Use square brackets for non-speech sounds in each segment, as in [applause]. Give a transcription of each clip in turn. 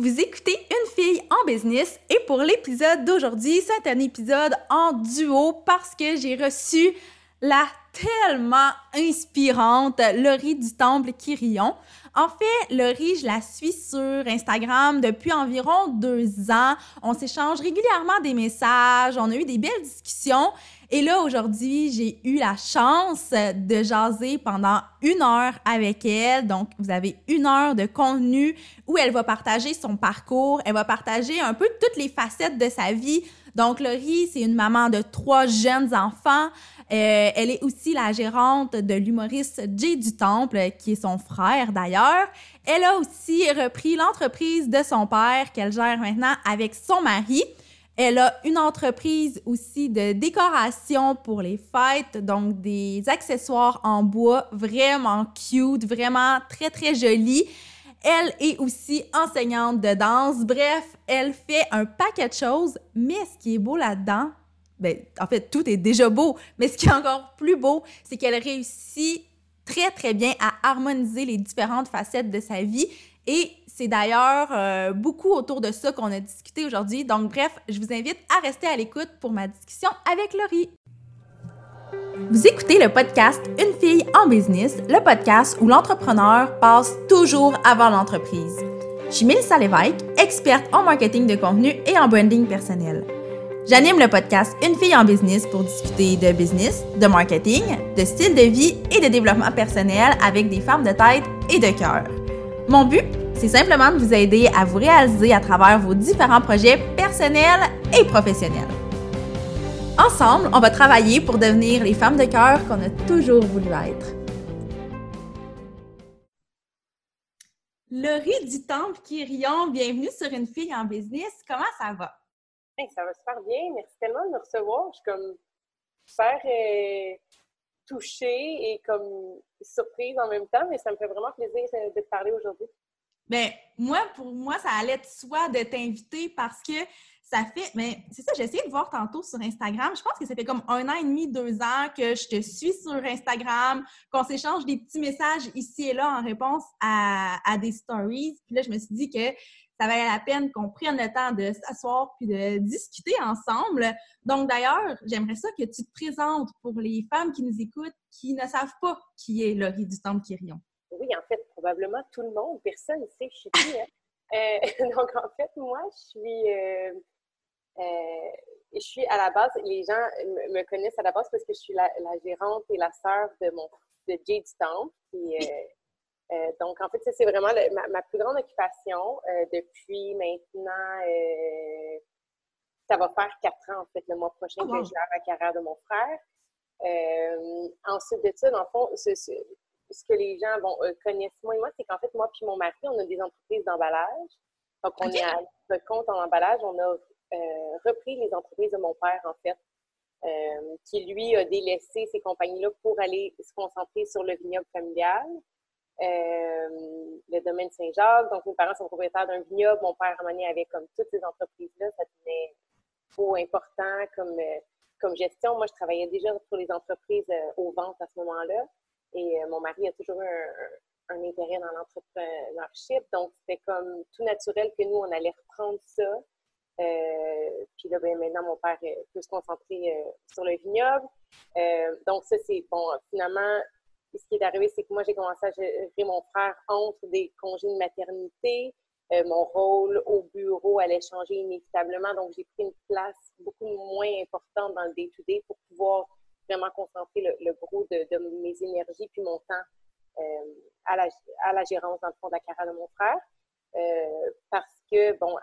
Vous écoutez Une fille en business et pour l'épisode d'aujourd'hui, c'est un épisode en duo parce que j'ai reçu la tellement inspirante Laurie du Temple Quirion. En fait, Laurie, je la suis sur Instagram depuis environ deux ans. On s'échange régulièrement des messages, on a eu des belles discussions et là, aujourd'hui, j'ai eu la chance de jaser pendant une heure avec elle. Donc, vous avez une heure de contenu où elle va partager son parcours, elle va partager un peu toutes les facettes de sa vie. Donc, Laurie, c'est une maman de trois jeunes enfants. Euh, elle est aussi la gérante de l'humoriste Jay du Temple, qui est son frère d'ailleurs. Elle a aussi repris l'entreprise de son père qu'elle gère maintenant avec son mari. Elle a une entreprise aussi de décoration pour les fêtes, donc des accessoires en bois vraiment cute, vraiment très très jolis. Elle est aussi enseignante de danse. Bref, elle fait un paquet de choses, mais ce qui est beau là-dedans, ben, en fait, tout est déjà beau, mais ce qui est encore plus beau, c'est qu'elle réussit très, très bien à harmoniser les différentes facettes de sa vie et c'est d'ailleurs euh, beaucoup autour de ça qu'on a discuté aujourd'hui. Donc, bref, je vous invite à rester à l'écoute pour ma discussion avec Laurie. Vous écoutez le podcast Une fille en business, le podcast où l'entrepreneur passe toujours avant l'entreprise. Je suis Mélissa Lévesque, experte en marketing de contenu et en branding personnel. J'anime le podcast Une fille en business pour discuter de business, de marketing, de style de vie et de développement personnel avec des femmes de tête et de cœur. Mon but, c'est simplement de vous aider à vous réaliser à travers vos différents projets personnels et professionnels. Ensemble, on va travailler pour devenir les femmes de cœur qu'on a toujours voulu être. Laurie du Temple Quirion, bienvenue sur Une fille en business. Comment ça va? ça va super bien. Merci tellement de me recevoir. Je suis comme super euh, touchée et comme surprise en même temps, mais ça me fait vraiment plaisir de te parler aujourd'hui. Bien, moi, pour moi, ça allait de soi de t'inviter parce que ça fait. Mais c'est ça, j'ai essayé de voir tantôt sur Instagram. Je pense que ça fait comme un an et demi, deux ans que je te suis sur Instagram, qu'on s'échange des petits messages ici et là en réponse à, des stories. Puis là, je me suis dit que ça valait la peine qu'on prenne le temps de s'asseoir puis de discuter ensemble. Donc, d'ailleurs, j'aimerais ça que tu te présentes pour les femmes qui nous écoutent qui ne savent pas qui est Laurie du Temple Quirion oui, en fait, probablement tout le monde, personne ne sait je suis qui. Hein. Euh, [laughs] donc, en fait, moi, je suis, euh, euh, je suis à la base, les gens me connaissent à la base parce que je suis la, gérante et la sœur de mon de Jade Stamp. donc, en fait, c'est vraiment ma, plus grande occupation depuis maintenant, ça va faire quatre ans, en fait, le mois prochain, oh, que je gère la carrière de mon frère. ensuite de ça, dans le fond, ce, ce que les gens vont, euh, connaissent moins et moi, c'est qu'en fait, moi puis mon mari, on a des entreprises d'emballage. Donc, on est à notre compte en emballage. On a euh, repris les entreprises de mon père, en fait, euh, qui, lui, a délaissé ces compagnies-là pour aller se concentrer sur le vignoble familial. le domaine Saint-Jacques. Donc, mes parents sont propriétaires d'un vignoble. Mon père, à avait comme toutes ces entreprises-là. Ça devenait trop important comme, comme gestion. Moi, je travaillais déjà pour les entreprises aux ventes à ce moment-là. Et euh, mon mari a toujours un, un intérêt dans l'entrepreneurship. Donc, c'était comme tout naturel que nous, on allait reprendre ça. Euh, puis là, ben, maintenant, mon père euh, peut se concentrer sur le vignoble. donc, ça, c'est bon. Finalement, ce qui est arrivé, c'est que moi, j'ai commencé à gérer mon frère entre des congés de maternité. mon rôle au bureau allait changer inévitablement. Donc, j'ai pris une place beaucoup moins importante dans le day-to-day pour pouvoir vraiment concentrer le, gros de, mes énergies puis mon temps euh, à, la, à, la, gérance, dans le fond, de la carrière de mon frère. Euh, parce que, bon,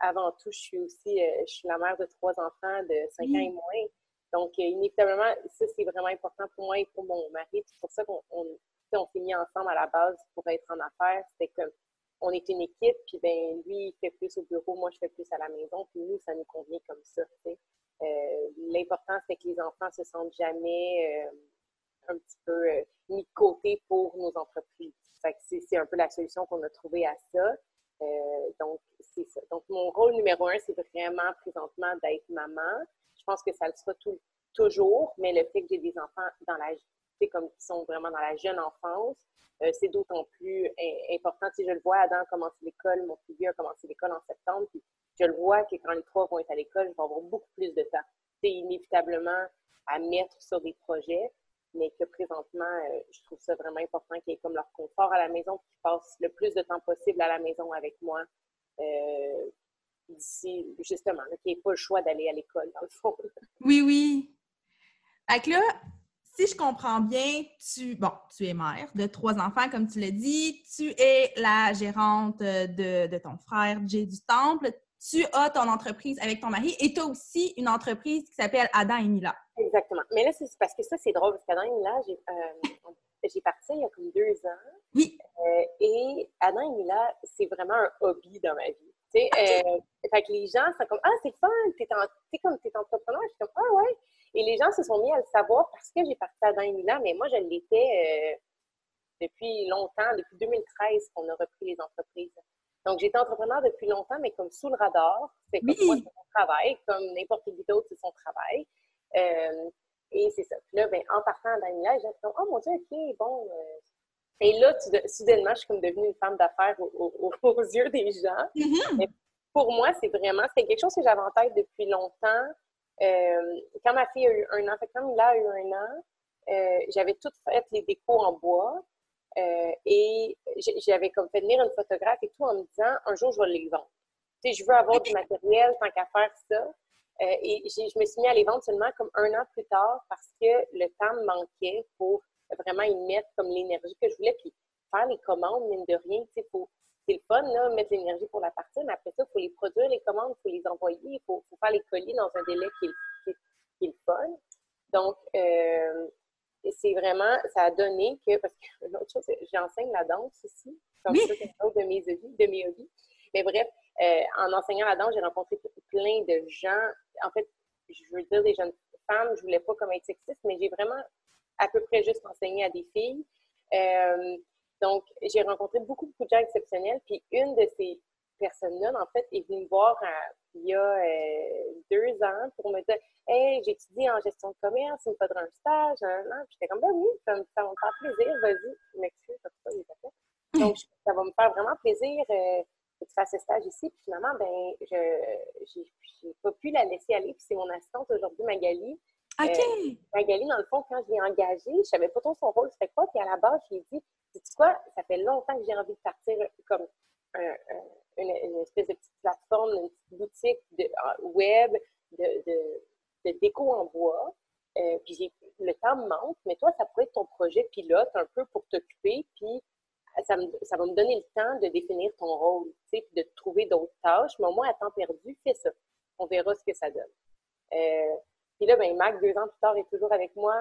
avant tout, je suis aussi, euh, je suis la mère de trois enfants de cinq ans et moins. Donc, inévitablement, ça, c'est vraiment important pour moi et pour mon mari. C'est pour ça qu'on on, s'est mis ensemble à la base pour être en affaires. C'était comme, on est une équipe, puis ben lui, il fait plus au bureau, moi, je fais plus à la maison, puis nous, ça nous convient comme ça. Euh, l'important, c'est que les enfants se sentent jamais euh, un petit peu euh, mis de côté pour nos entreprises. c'est un peu la solution qu'on a trouvée à ça. donc, c'est ça. Donc, mon rôle numéro un, c'est vraiment présentement d'être maman. Je pense que ça le sera toujours, mais le fait que j'ai des enfants dans la comme qui sont vraiment dans la jeune enfance, euh, c'est d'autant plus important. Si je le vois, Adam a l'école, mon plus a commencé l'école en septembre, puis je le vois que quand les trois vont être à l'école, je vais avoir beaucoup plus de temps. C'est inévitablement à mettre sur des projets, mais que présentement, euh, je trouve ça vraiment important qu'ils aient comme leur confort à la maison, qu'ils passent le plus de temps possible à la maison avec moi. Euh, d'ici, justement, qu'il n'y pas le choix d'aller à l'école, dans le fond. Oui, oui. Fait là, si je comprends bien, tu, bon, tu es mère de trois enfants, comme tu l'as dit. Tu es la gérante de, de ton frère Jay du Temple. Tu as ton entreprise avec ton mari et tu as aussi une entreprise qui s'appelle Adam et Mila. Exactement. Mais là, c'est parce que ça, c'est drôle, parce qu'Adam et Mila, j'ai euh, parti il y a comme deux ans. Oui. Euh, et Adam et Mila, c'est vraiment un hobby dans ma vie. Tu sais, euh, fait que les gens sont comme Ah, c'est fun, t'es es comme t'es entrepreneur. Je suis comme Ah ouais. Et les gens se sont mis à le savoir parce que j'ai parti à et mais moi, je l'étais depuis longtemps, depuis 2013 qu'on a repris les entreprises. Donc, j'étais entrepreneur depuis longtemps, mais comme sous le radar. C'est comme moi, c'est mon travail, comme n'importe qui d'autre, c'est son travail. Euh, et c'est ça. Puis là, ben, en partant à Daniela, j'ai dit, oh mon Dieu, OK, bon. Euh. Et là, soudainement, je suis comme devenue une femme d'affaires [laughs] aux yeux des gens. Mm-hmm. pour moi, c'est vraiment, c'était quelque chose que j'avais en tête depuis longtemps. Euh, quand ma fille a eu un an, fait quand Mila a eu un an, j'avais tout fait les décos en bois. et j'avais comme fait venir une photographe et tout en me disant un jour je vais les vendre. Tu sais, je veux avoir du matériel tant qu'à faire ça. Euh, et je me suis mis à les vendre seulement comme un an plus tard parce que le temps me manquait pour vraiment y mettre comme l'énergie que je voulais. Puis faire les commandes, mine de rien, c'est le fun, là, mettre l'énergie pour la partie, mais après ça, il faut les produire, les commandes, il faut les envoyer, il faut, faire les colis dans un délai qui est, qui est, le fun. Donc, euh, c'est vraiment, ça a donné que, parce que [laughs] l'autre chose, j'enseigne la danse aussi, comme ça, c'est un de mes hobbies, de mes hobbies. Mais bref, euh, en enseignant la danse, j'ai rencontré plein de gens. En fait, je veux dire des jeunes femmes, je voulais pas comme être sexiste, mais j'ai vraiment à peu près juste enseigné à des filles. Euh, donc, j'ai rencontré beaucoup, beaucoup de gens exceptionnels. Puis une de ces personnes-là, en fait, est venue me voir euh, il y a deux ans pour me dire Hey, j'étudie en gestion de commerce, il me faudrait un stage. Hein, Puis j'étais comme Ben oui, ça, ça va me faire plaisir, vas-y. Je m'excuse, ça, pas Donc, ça va me faire vraiment plaisir que tu fasses ce stage ici. Puis finalement, ben, je n'ai pas pu la laisser aller. Puis c'est mon assistante aujourd'hui, Magali. OK. Euh, Magali, dans le fond, quand je l'ai engagée, je savais pas trop son rôle, c'était quoi. Puis à la base, je lui ai dit, sais quoi, ça fait longtemps que j'ai envie de partir comme une, espèce de petite plateforme, une petite boutique de, web de, de, déco en bois. Euh, puis le temps me manque, mais toi, ça pourrait être ton projet pilote un peu pour t'occuper, puis ça, va me donner le temps de définir ton rôle, de trouver d'autres tâches, mais au moins à temps perdu, fais ça. On verra ce que ça donne. Euh, puis là, ben, Mac, deux ans plus tard, est toujours avec moi.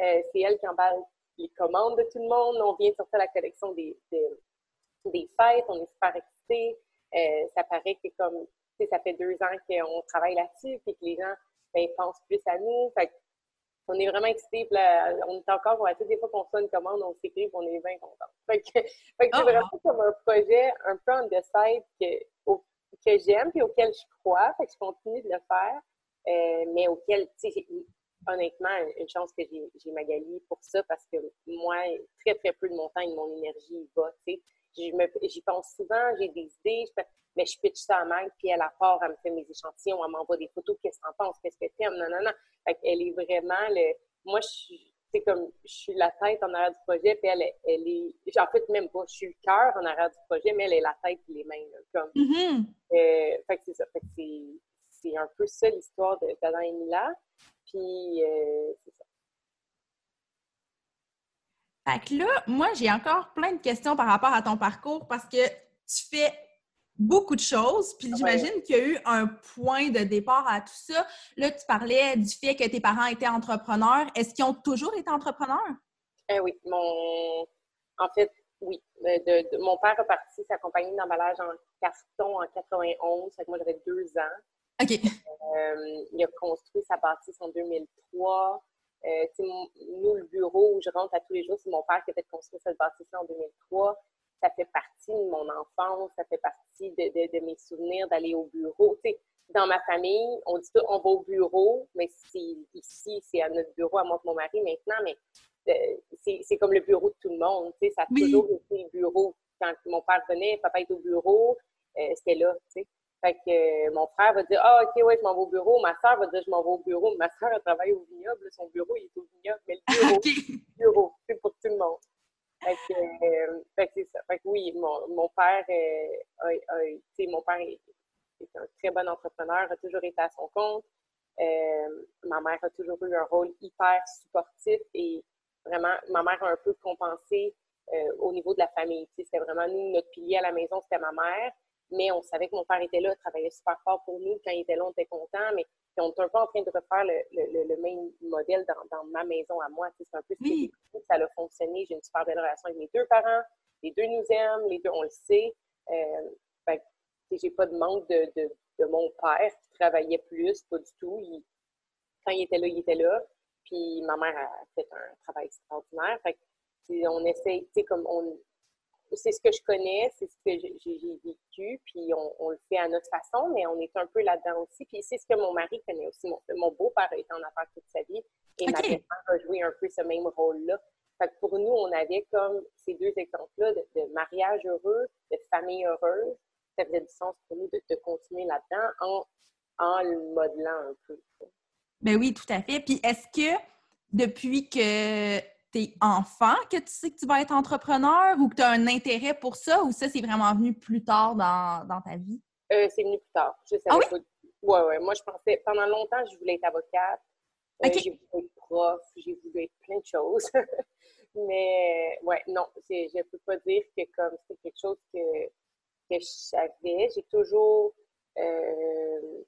Euh, c'est elle qui emballe les commandes de tout le monde. On vient de sortir la collection des, des, fêtes. On est super excités. Euh, ça paraît que comme, ça fait deux ans qu'on travaille là-dessus, puis que les gens ben, pensent plus à nous. Fait on est vraiment excités. on est encore, on a toutes les fois qu'on fait une commande, on s'écrit on est bien contents. Fait que, [laughs] c'est ah, vraiment comme un projet un peu on the side que, que j'aime et auquel je crois. Fait que je continue de le faire. Euh, mais auquel, tu sais, honnêtement, une chance que j'ai Magali pour ça parce que moi, très, très peu de mon temps et de mon énergie va, tu sais. J'y pense souvent, j'ai des idées, mais je pitch ça à Mag, puis elle, part, elle me fait mes échantillons, elle m'envoie des photos, qu'est-ce que t'en penses, qu'est-ce que t'aimes, non, non, non. Fait elle est vraiment le. Moi, je suis. C'est comme, je suis la tête en arrière du projet, puis elle, elle est. En fait, même pas, je suis le cœur en arrière du projet, mais elle est la tête et les mains, comme. Mm-hmm. Euh, fait que c'est ça. Fait que c'est un peu ça l'histoire d'Adam et Mila. Puis, euh, c'est ça. Fait que là, moi, j'ai encore plein de questions par rapport à ton parcours parce que tu fais beaucoup de choses. Puis j'imagine qu'il y a eu un point de départ à tout ça. Là, tu parlais du fait que tes parents étaient entrepreneurs. Est-ce qu'ils ont toujours été entrepreneurs? Eh oui. Mon... En fait, oui. De, mon père a parti sa compagnie d'emballage en carton en 91. Fait que moi, j'avais deux ans. OK. Euh, il a construit sa bâtisse en 2003. Euh, nous, le bureau où je rentre à tous les jours, c'est mon père qui a fait construire cette bâtisse en 2003 ça fait partie de mon enfance, ça fait partie de, mes souvenirs d'aller au bureau. Dans ma famille, on dit tout, on va au bureau, mais ici, c'est à notre bureau, à moi et mon mari maintenant, mais c'est comme le bureau de tout le monde. Ça a toujours été le bureau. Quand mon père venait, papa était au bureau, c'était là. Fait que mon frère va dire Ah, OK, ouais, je m'en vais au bureau. Ma soeur va dire Je m'en vais au bureau. Ma soeur, elle travaille au vignoble. Son bureau, il est au vignoble. Mais le [laughs] bureau, bureau c'est pour tout le monde. Fait que, euh, fait que c'est ça. Fait que oui, mon, mon père, euh, a, mon père est, un très bon entrepreneur, a toujours été à son compte. Euh, ma mère a toujours eu un rôle hyper supportif et vraiment, ma mère a un peu compensé euh, au niveau de la famille. C'était vraiment nous, notre pilier à la maison, c'était ma mère mais on savait que mon père était là, travaillait super fort pour nous. Quand il était là, on était content, mais on est un peu en train de refaire le, même modèle dans, ma maison à moi. C'est un peu ce que ça a fonctionné. J'ai une super belle relation avec mes deux parents. Les deux nous aiment, les deux, on le sait. Euh, j'ai pas de manque de, mon père qui travaillait plus, pas du tout. quand il était là, il était là. Puis ma mère a fait un travail extraordinaire. Fait on essaie, tu sais, comme on, c'est ce que je connais, c'est ce que j'ai vécu, puis on, le fait à notre façon, mais on est un peu là-dedans aussi. Puis c'est ce que mon mari connaît aussi. Mon, beau-père été en affaires toute sa vie et ma mère a joué un peu ce même rôle-là. Fait que pour nous, on avait comme ces deux exemples-là de, mariage heureux, de famille heureuse. Ça faisait du sens pour nous de, continuer là-dedans en, en le modelant un peu. Ben oui, tout à fait. Puis est-ce que depuis que t'es enfant que tu sais que tu vas être entrepreneur ou que tu as un intérêt pour ça ou ça, c'est vraiment venu plus tard dans, dans ta vie? Euh, c'est venu plus tard. Je savais ah oui? Ouais, ouais. Moi, je pensais, pendant longtemps, je voulais être avocate. Euh, j'ai voulu être prof, j'ai voulu être plein de choses. [laughs] Mais, ouais, non, je ne peux pas dire que comme c'est quelque chose que, que je savais. J'ai toujours, euh,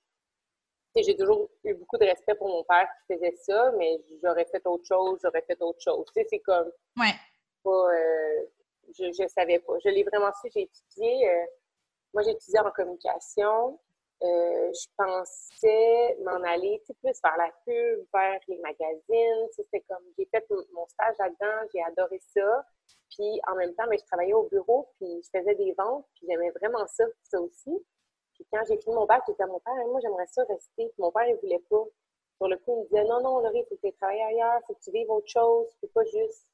j'ai toujours eu beaucoup de respect pour mon père qui faisait ça, mais j'aurais fait autre chose, j'aurais fait autre chose. Tu sais, c'est comme. Ouais. Pas, euh, je ne savais pas. Je l'ai vraiment su. J'ai étudié. Euh, moi, j'ai étudié en communication. Euh, je pensais m'en aller plus vers la pub, vers les magazines. C'était comme. J'ai fait mon stage là-dedans, j'ai adoré ça. Puis en même temps, mais ben, je travaillais au bureau, puis je faisais des ventes, puis j'aimais vraiment ça, ça aussi. Puis quand j'ai fini mon bac, j'étais à mon père, moi, j'aimerais ça rester. Puis mon père, il voulait pas. Sur le coup, il me disait, non, non, Laurie, il faut que tu travailles ailleurs, il faut que tu vives autre chose, tu peux pas juste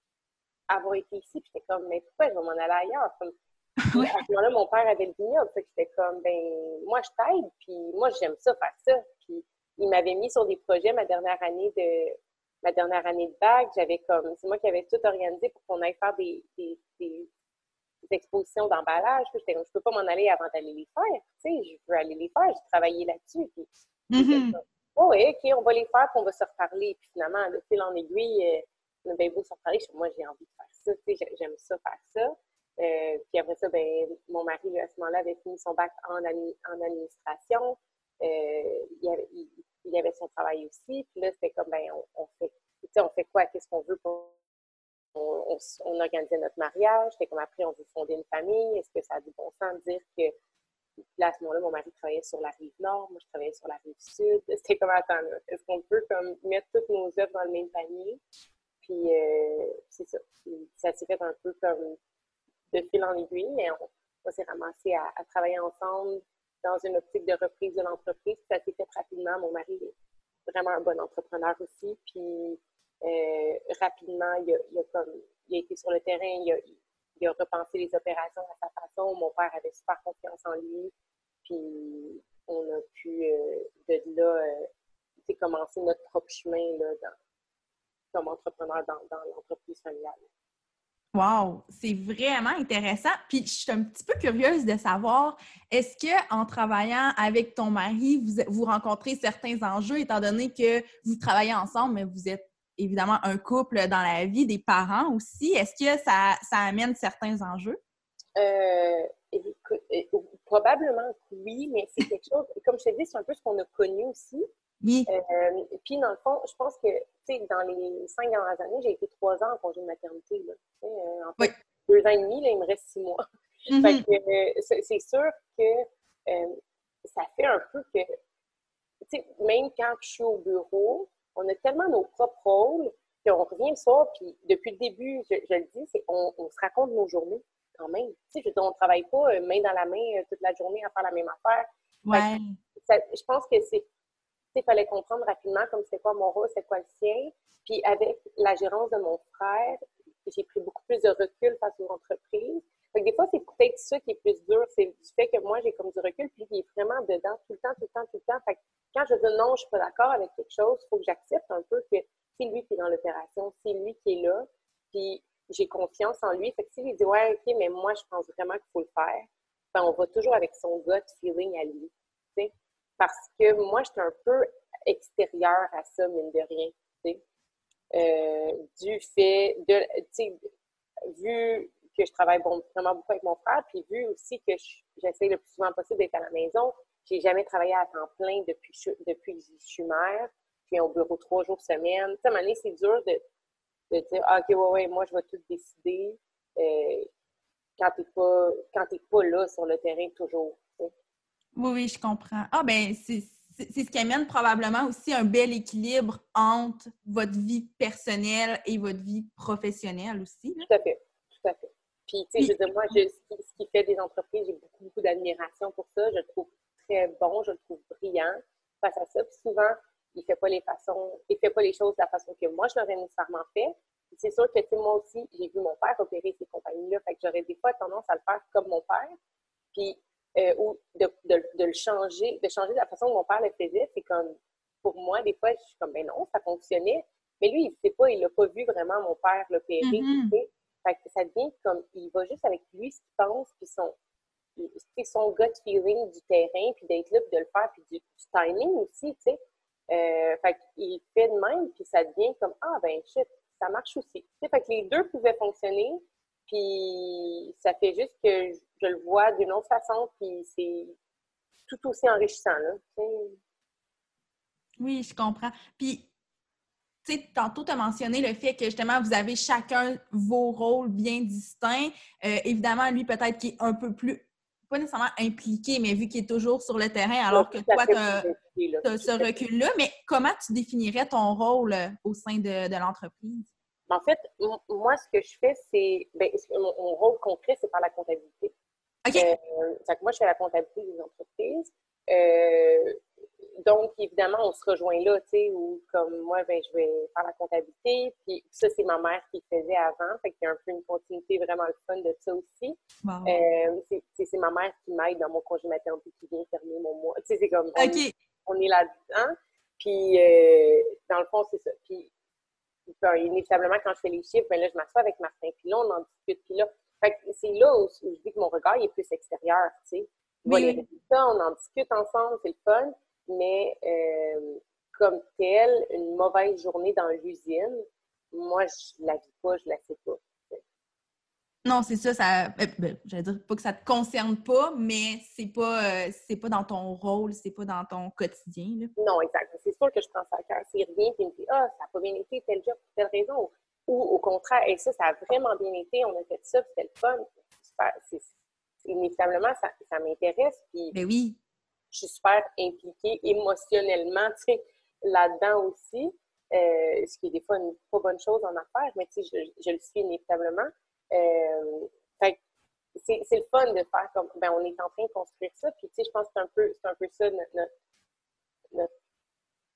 avoir été ici. Puis j'étais comme, mais pourquoi je vais m'en aller ailleurs? Comme, [laughs] à ce moment-là, mon père avait le vignoble. Fait que j'étais comme, ben, moi, je t'aide, puis moi, j'aime ça, faire ça. Puis il m'avait mis sur des projets ma dernière année de ma dernière année de bac. J'avais comme, c'est moi qui avais tout organisé pour qu'on aille faire des, des, des expositions d'emballage. Je ne peux pas m'en aller avant d'aller les faire. Tu sais, je veux aller les faire. J'ai travaillé là-dessus. Puis, mm-hmm. oh, oui, OK, on va les faire, puis on va se reparler. Puis finalement, le fil en aiguille, euh, on a bien beau se reparler. Moi, j'ai envie de faire ça. Tu sais, j'aime ça, faire ça. Euh, puis après ça, ben, mon mari, à ce moment-là, avait fini son bac en, en administration. Euh, il, avait, il, avait, son travail aussi. Puis là, c'était comme, ben, on, on fait, on fait quoi? Qu'est-ce qu'on veut pour on, organisait notre mariage. C'était comme après, on veut fonder une famille. Est-ce que ça a du bon sens de dire que là, à ce moment-là, mon mari travaillait sur la rive nord, moi, je travaillais sur la rive sud. [laughs] C'était comme, attends, est-ce qu'on peut comme mettre toutes nos œuvres dans le même panier? Puis, euh, c'est ça. ça s'est fait un peu comme de fil en aiguille, mais on, s'est ramassé à, travailler ensemble dans une optique de reprise de l'entreprise. Ça s'est fait rapidement. Mon mari est vraiment un bon entrepreneur aussi. Puis, euh, rapidement, il a, comme, il a été sur le terrain, il a, repensé les opérations à sa façon. Mon père avait super confiance en lui. Puis on a pu, euh, de là, euh, commencer notre propre chemin là, comme entrepreneur dans, dans l'entreprise familiale. Wow, c'est vraiment intéressant. Puis je suis un petit peu curieuse de savoir, est-ce que en travaillant avec ton mari, vous, vous rencontrez certains enjeux, étant donné que vous travaillez ensemble, mais vous êtes évidemment un couple dans la vie, des parents aussi. Est-ce que ça, ça, amène certains enjeux? Euh, euh, probablement oui, mais c'est quelque chose, comme je te dis, c'est un peu ce qu'on a connu aussi. Oui. Euh, puis, dans le fond, je pense que, tu sais, dans les cinq dernières années, j'ai été trois ans en congé de maternité. Là. en fait, deux ans et demi, là, il me reste six mois. Mm-hmm. c'est sûr que ça fait un peu que, tu sais, même quand je suis au bureau, on a tellement nos propres rôles qu'on revient le soir, puis depuis le début, je, le dis, c'est on, se raconte nos journées quand même. Tu sais, je on ne travaille pas euh, main dans la main euh, toute la journée à faire la même affaire. Ouais. je pense que c'est il fallait comprendre rapidement comme c'est quoi mon rôle, c'est quoi le sien. Puis avec la gérance de mon frère, j'ai pris beaucoup plus de recul face aux entreprises. Fait des fois, c'est peut-être ça qui est plus dur, c'est du fait que moi, j'ai comme du recul, puis il est vraiment dedans tout le temps, tout le temps, tout le temps. Fait quand je dis non, je suis pas d'accord avec quelque chose, il faut que j'accepte un peu que c'est lui qui est dans l'opération, c'est lui qui est là, puis j'ai confiance en lui. Fait que s'il dit ouais, ok, mais moi, je pense vraiment qu'il faut le faire, ben, on va toujours avec son gut feeling à lui. sais Parce que moi, j'étais un peu extérieure à ça, mine de rien. Euh, du fait de, vu que je travaille vraiment beaucoup avec mon frère, puis vu aussi que j'essaie le plus souvent possible d'être à la maison, j'ai jamais travaillé à temps plein depuis, depuis que je suis mère. Je viens au bureau trois jours semaine. Tu sais, à c'est dur de, de dire ah, OK, ouais, ouais, moi, je vais tout décider euh, quand tu n'es pas, pas là sur le terrain toujours. Oui, oui, je comprends. Ah, ben, c'est c'est ce qui amène probablement aussi un bel équilibre entre votre vie personnelle et votre vie professionnelle aussi. Tout à fait, tout à fait. Puis, tu sais, je veux dire, moi, ce, qui, fait des entreprises, j'ai beaucoup, beaucoup d'admiration pour ça. Je le trouve très bon, je le trouve brillant face à ça. Puis souvent, il fait pas les façons, il fait pas les choses de la façon que moi, je l'aurais nécessairement fait. C'est sûr que, tu sais, moi aussi, j'ai vu mon père opérer ces compagnies-là. Fait que j'aurais des fois tendance à le faire comme mon père. Puis, euh, ou de, de, de, le changer, de changer la façon dont mon père le faisait. C'est comme, pour moi, des fois, je suis comme, ben non, ça fonctionnait. Mais lui, il ne sait pas, il n'a pas vu vraiment mon père l'opérer. Mm Fait que ça devient comme, il va juste avec lui, ce qu'il pense, puis son, son gut feeling du terrain, puis d'être là, puis de le faire, puis du, timing aussi, tu sais. Euh, fait qu'il fait de même, puis ça devient comme, ah ben shit, ça marche aussi. fait que les deux pouvaient fonctionner, puis ça fait juste que je le vois d'une autre façon, puis c'est tout aussi enrichissant. Là. Oui, je comprends. Puis, sais, tantôt, tu as mentionné le fait que justement, vous avez chacun vos rôles bien distincts. Euh, évidemment, lui, peut-être qui est un peu plus, pas nécessairement impliqué, mais vu qu'il est toujours sur le terrain, alors que toi, tu as, ce recul-là. Mais comment tu définirais ton rôle euh, au sein de l'entreprise? En fait, moi, ce que je fais, c'est. Ben, mon, rôle concret, c'est par la comptabilité. OK. Euh, moi, je fais la comptabilité des entreprises. Euh, donc, évidemment, on se rejoint là, tu sais, où comme moi, ben, je vais faire la comptabilité. Puis ça, c'est ma mère qui faisait avant. Fait qu'il y a un peu une continuité vraiment le fun de ça aussi. Euh, c'est ma mère qui m'aide dans mon congé maternité qui vient fermer mon mois. Tu sais, c'est comme. On, est là-dedans. Puis, dans le fond, c'est ça. Puis, inévitablement, quand je fais les chiffres, ben là, je m'assois avec Martin, puis là, on en discute, puis là. c'est là où, je dis que mon regard est plus extérieur, tu sais. On résultats, on en discute ensemble, c'est le fun, mais euh, comme tel, une mauvaise journée dans l'usine, moi, je la vis pas, je la sais pas. Non, c'est ça, ça. Euh, ben, j'allais dire pas que ça te concerne pas, mais c'est pas, euh, c'est pas dans ton rôle, c'est pas dans ton quotidien. Non, exact. C'est sûr que je prends ça à cœur. S'il revient et me dit Ah, ça n'a pas bien été tel job pour telle raison. Ou au contraire, et ça, ça a vraiment bien été, on a fait ça, c'était le fun. C'est, inévitablement, ça, ça m'intéresse. Puis ben oui. Je suis super impliquée émotionnellement, tu sais, là-dedans aussi. Euh, ce qui est des fois une pas bonne chose en affaires, mais tu sais, je, le suis inévitablement. Euh, c'est, le fun de faire comme, ben, on est en train de construire ça. Puis, tu sais, je pense que c'est un peu, c'est un peu ça notre, notre,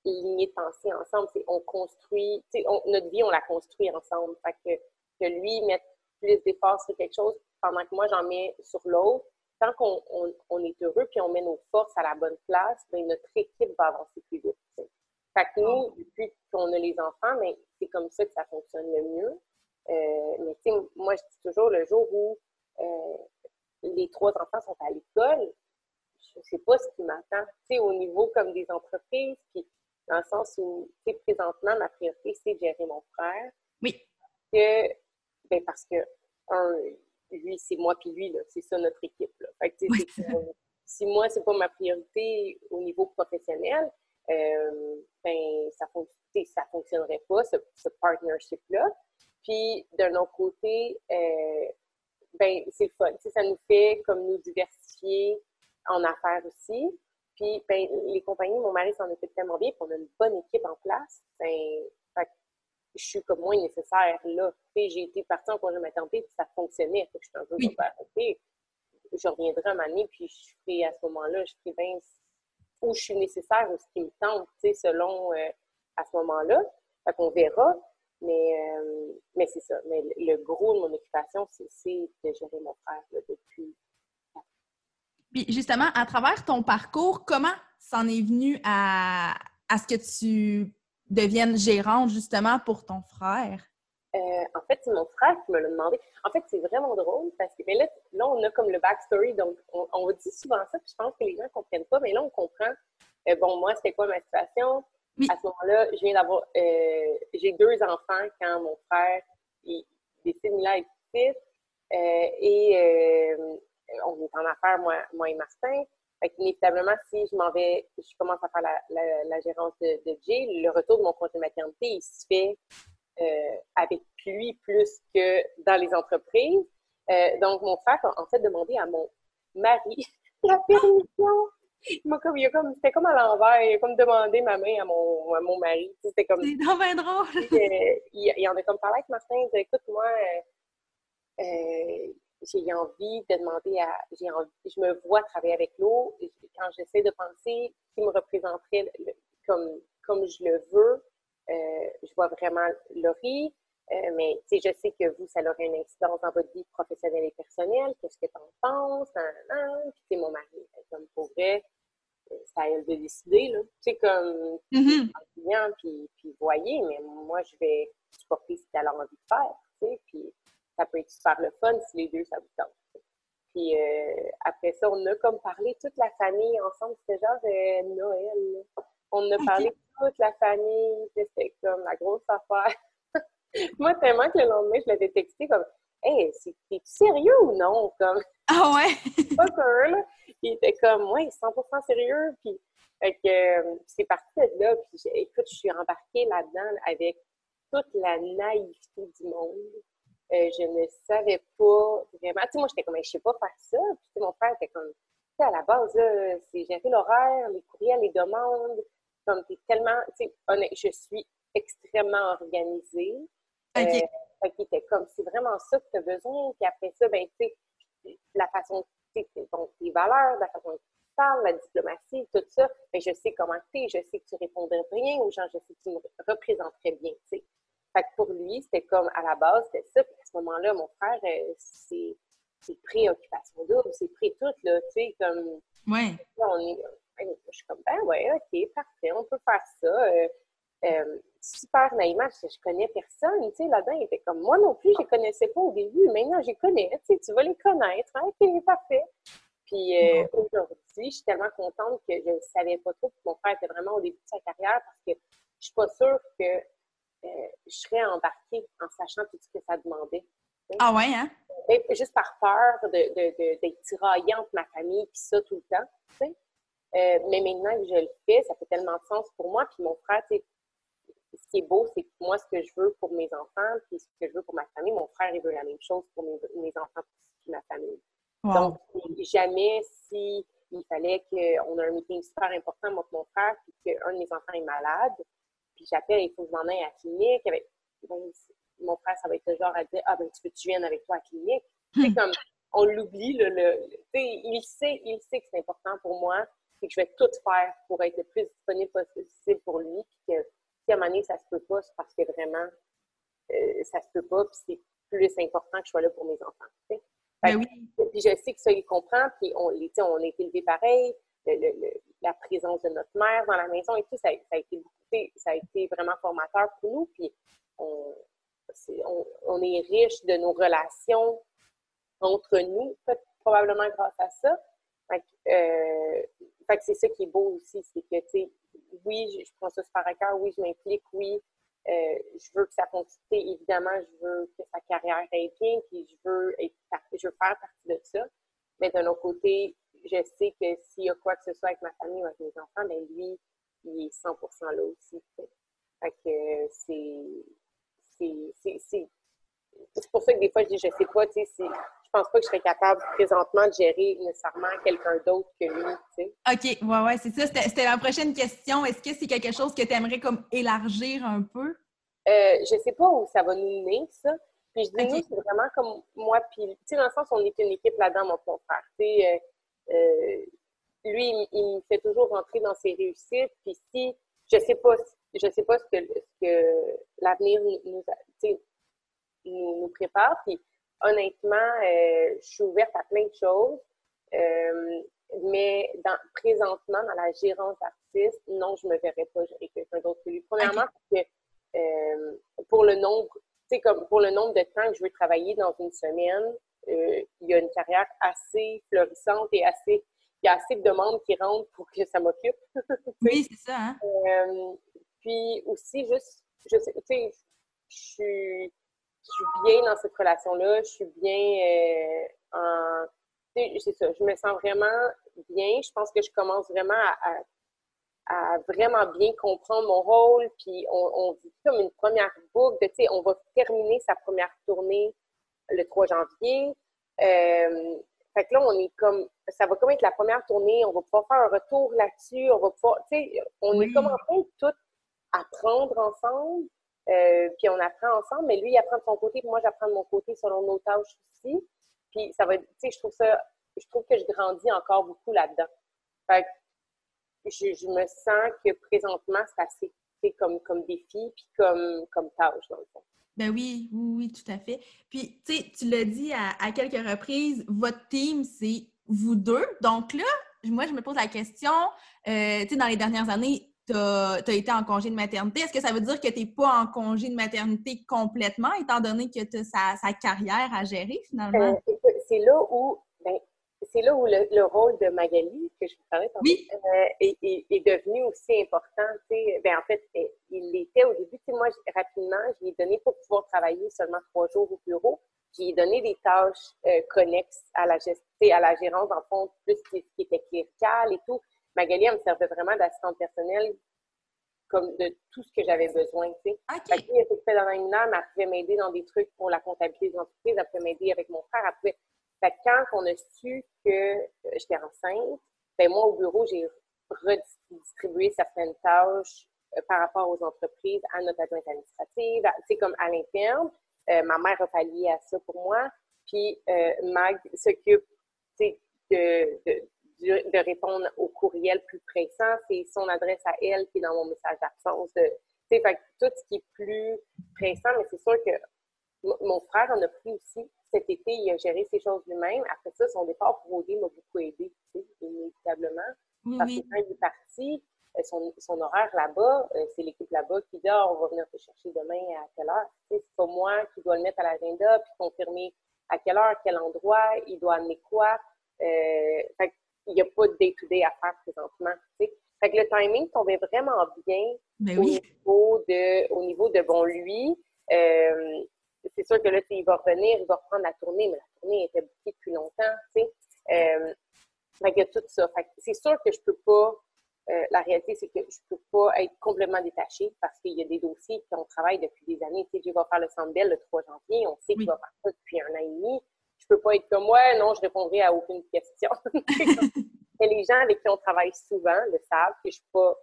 lignée de pensée ensemble. C'est on construit, tu sais, notre vie, on la construit ensemble. Fait que, que lui mette plus d'efforts sur quelque chose pendant que moi, j'en mets sur l'autre. Qu'on on, est heureux puis on met nos forces à la bonne place, ben, notre équipe va avancer plus vite. Fait que nous, depuis qu'on a les enfants, mais ben, c'est comme ça que ça fonctionne le mieux. Euh, mais tu sais, moi, je dis toujours, le jour où euh, les trois enfants sont à l'école, je sais pas ce qui m'attend. Tu sais, au niveau comme des entreprises, puis dans le sens où, tu sais, présentement, ma priorité, c'est de gérer mon frère. Oui. Que, ben parce que, un, lui, c'est moi, puis lui, c'est ça notre équipe. Là. Fait que, oui. si moi, c'est pas ma priorité au niveau professionnel, euh, ben, ça, ça fonctionnerait pas, ce, ce partnership-là. Puis, d'un autre côté, euh, ben, c'est le fun. ça nous fait comme nous diversifier en affaires aussi. Puis, ben, les compagnies, mon mari s'en occupe tellement bien, qu'on a une bonne équipe en place. Ben, je suis comme moins nécessaire là. J'ai été partie en congé maternité, puis ça fonctionnait. je suis un peu oui. OK, je reviendrai à ma année, puis je à ce moment-là, je ferai bien où je suis nécessaire ou ce qui me tente, selon à ce moment-là. Fait qu'on verra. Mais, mais c'est ça. Mais le gros de mon occupation, c'est de gérer mon frère depuis. Puis justement, à travers ton parcours, comment c'en est venu à, à ce que tu deviennes gérante justement pour ton frère? Euh, en fait, c'est mon frère qui me l'a demandé. En fait, c'est vraiment drôle parce que mais là, là, on a comme le backstory, donc on, on dit souvent ça, puis je pense que les gens ne comprennent pas, mais là, on comprend. Euh, bon, moi, c'était quoi ma situation? À ce moment-là, je viens d'avoir. Euh, j'ai deux enfants quand mon frère il, décide là être fils. et on est en affaires, moi, moi et Martin. Fait inévitablement, si je m'en vais, je commence à faire la, la, gérance de, de, Jay, le retour de mon congé de maternité, il se fait euh, avec lui plus que dans les entreprises. Euh, donc, mon frère a en fait demandé à mon mari [laughs] la permission. Il m'a comme, il a comme, c'était comme à l'envers. Il a comme demandé ma main à mon, à mon mari. C'était comme. C'est bien drôle. il, il, en a comme parlé avec Martin. Il dit, écoute, moi, euh, j'ai envie de demander à. J'ai envie, je me vois travailler avec l'eau. Quand j'essaie de penser qui me représenterait comme, comme je le veux, euh, je vois vraiment Laurie. Euh, mais je sais que vous, ça aurait une incidence dans votre vie professionnelle et personnelle. Qu'est-ce que tu en penses? Puis c'est mon mari. Comme pour vrai, euh, c'est à elle de décider. Tu sais, comme mm puis, puis voyez, mais moi, je vais supporter ce qu'elle a envie de faire. Tu sais, puis ça peut être super le fun si les deux, ça vous tente. Puis euh, après ça, on a comme parlé toute la famille ensemble. C'était genre euh, Noël. On a parlé toute la famille. C'était comme la grosse affaire. [laughs] Moi, tellement que le lendemain, je l'avais texté comme Hey, t'es sérieux ou non? Comme, ah ouais? [laughs] pas là. il était comme, ouais, 100% sérieux. Puis, euh, c'est parti de là. Puis, écoute, je suis embarquée là-dedans avec toute la naïveté du monde. Euh, je ne savais pas vraiment. Tu sais, moi, j'étais comme, je sais pas faire ça. Puis, mon frère était comme, tu sais, à la base, c'est gérer l'horaire, les courriels, les demandes. Comme, t'es tellement, tu sais, je suis extrêmement organisée. OK. Euh, fait était comme, c'est vraiment ça que tu as besoin. Puis après ça, ben, tu sais, la façon, tu sais, tes valeurs, la façon dont tu parles, la diplomatie, tout ça, ben, je sais comment tu es, je sais que tu répondrais bien aux gens, je sais que tu me représenterais bien, tu sais. Fait que pour lui, c'était comme à la base, c'était ça. Puis à ce moment-là, mon frère, euh, c'est, préoccupation double, c'est pré tout, là, tu sais, comme. Ouais. on est, je suis comme, ben ouais, OK, parfait, on peut faire ça. Euh, euh, super naïvement, je, je connais personne, tu sais, là-dedans, il était comme, moi non plus, je les connaissais pas au début, maintenant, je les connais, tu sais, tu vas les connaître, hein, OK, parfait. Puis aujourd'hui, je suis tellement contente que je ne savais pas trop que mon frère était vraiment au début de sa carrière parce que je suis pas sûre que euh, je serais embarquée en sachant tout ce que ça demandait. Ah ouais, hein? juste par peur d'être de, de, tiraillée entre ma famille puis ça tout le temps. Euh, mais maintenant que je le fais, ça fait tellement de sens pour moi. Puis mon frère, tu sais, ce qui est beau, c'est que moi, ce que je veux pour mes enfants, puis ce que je veux pour ma famille, mon frère, il veut la même chose pour mes, mes enfants et ma famille. Donc, jamais si il fallait qu'on ait un meeting super important, moi mon frère, puis qu'un de mes enfants est malade, puis j'appelle, il faut que je m'en aille à la clinique. Avec, mon frère, ça va être le genre à dire Ah, ben, tu veux que tu viennes avec toi à la clinique? C'est hmm. comme, on l'oublie, le, le, il sait, il sait que c'est important pour moi et que je vais tout faire pour être le plus disponible possible pour lui. Puis que si à un moment donné, ça se peut pas, c'est parce que vraiment, euh, ça se peut pas, puis c'est plus important que je sois là pour mes enfants. Ben oui. Puis je sais que ça, il comprend, puis on, on a été élevés pareil. Le, la présence de notre mère dans la maison et tout, ça, ça a été beaucoup ça a été vraiment formateur pour nous. Puis on, est, riche de nos relations entre nous, probablement grâce à ça. Euh, fait que, c'est ça qui est beau aussi, c'est que, tu sais, oui, je, prends ça super à cœur, oui, je m'implique, oui, euh, je veux que ça continue. Évidemment, je veux que sa carrière aille bien, puis je veux, je veux faire partie de ça. Mais d'un autre côté, je sais que s'il y a quoi que ce soit avec ma famille ou avec mes enfants, ben lui, il est 100% là aussi. Fait que c'est. C'est pour ça que des fois, je dis, je sais pas, tu sais, je pense pas que je serais capable présentement de gérer nécessairement quelqu'un d'autre que lui, tu sais. OK, ouais, ouais, c'est ça. C'était la prochaine question. Est-ce que c'est quelque chose que tu aimerais comme élargir un peu? Euh, je sais pas où ça va nous mener, ça. Puis je dis, nous, c'est vraiment comme moi, puis, tu sais, dans le sens, on est une équipe là-dedans, mon frère. Tu sais, euh, euh lui, il, me fait toujours rentrer dans ses réussites. Puis si, je sais pas, je sais pas ce que, que l'avenir nous, nous, nous, prépare. Puis honnêtement, euh, je suis ouverte à plein de choses. Euh, mais dans, présentement, dans la gérance d'artiste, non, je me verrais pas gérer quelqu'un d'autre que lui. Premièrement, parce que euh, pour le nombre, tu sais, comme pour le nombre de temps que je veux travailler dans une semaine, euh, il y a une carrière assez florissante et assez, y a assez de demandes qui rentrent pour que ça m'occupe. [laughs] oui, c'est ça. Hein? Euh, puis aussi, juste, je sais, tu sais, je suis, je suis bien dans cette relation-là, je suis bien en c'est ça, je me sens vraiment bien. Je pense que je commence vraiment à, à, vraiment bien comprendre mon rôle. Puis on, on dit comme une première boucle tu sais, on va terminer sa première tournée le 3 janvier. Euh, fait que là, on est comme, ça va comme être la première tournée, on va pouvoir faire un retour là-dessus, on va pouvoir, tu sais, on est comme en train de tout apprendre ensemble, euh, puis on apprend ensemble, mais lui, il apprend de son côté, puis moi, j'apprends de mon côté selon nos tâches aussi. Puis ça va tu sais, je trouve ça, je trouve que je grandis encore beaucoup là-dedans. Fait que je, me sens que présentement, c'est assez comme, comme défi puis comme, comme tâche, dans le fond. Ben oui, oui, oui, tout à fait. Puis, tu sais, tu l'as dit à, quelques reprises, votre team, c'est vous deux. Donc là, moi, je me pose la question, euh, tu sais, dans les dernières années, tu as, été en congé de maternité. Est-ce que ça veut dire que tu n'es pas en congé de maternité complètement, étant donné que tu as sa, carrière à gérer finalement? Euh, c'est là où, c'est là où le, rôle de Magali, que je vous parlais euh, est, est, devenu aussi important. Ben, en fait, euh, il l'était au début. Moi, rapidement, je lui ai donné pour pouvoir travailler seulement trois jours au bureau. J'ai donné des tâches connexes à la gestion, à la gérance, en fond, plus ce qui était clérical et tout. Magali, elle me servait vraiment d'assistante personnelle comme de tout ce que j'avais besoin, tu sais. Okay. Fait elle était dans un mais elle pouvait m'aider dans des trucs pour la comptabilité des entreprises, elle pouvait m'aider avec mon frère, elle pouvait... Fait quand on a su que euh, j'étais enceinte, ben moi, au bureau, j'ai redistribué certaines tâches euh, par rapport aux entreprises à notre adjointe administrative, sais, comme à l'interne. Euh, ma mère a pallié à ça pour moi. Puis Mag s'occupe, sais, de de répondre au courriel plus pressant, c'est son adresse à elle qui est dans mon message d'absence. tout ce qui est plus pressant, mais c'est sûr que mon frère en a pris aussi. Cet été, il a géré ces choses lui-même. Après ça, son départ pour OD m'a beaucoup aidé, inévitablement. Parce que quand il est parti, euh, son, horaire là-bas, euh, c'est l'équipe là-bas qui dit ah, on va venir te chercher demain à quelle heure. C'est pas moi qui dois le mettre à l'agenda puis confirmer à quelle heure, quel endroit, il doit amener quoi. Euh, il n'y a pas de day-to-day à faire présentement. Fait que le timing tombait vraiment bien ben au, niveau de, au niveau de, bon, lui, euh, c'est sûr que là, il va revenir, il va reprendre la tournée, mais la tournée était bouquée depuis longtemps, tu sais. Euh, fait que tout ça. c'est sûr que je peux pas, euh, la réalité, c'est que je peux pas être complètement détachée parce qu'il y a des dossiers qu'on travaille depuis des années. Tu sais, je vais faire le Sandbell le 3 janvier, on sait qu'il va faire ça depuis un an et demi je peux pas être comme moi, non, je répondrai à aucune question. [laughs] Mais les gens avec qui on travaille souvent le savent que je suis pas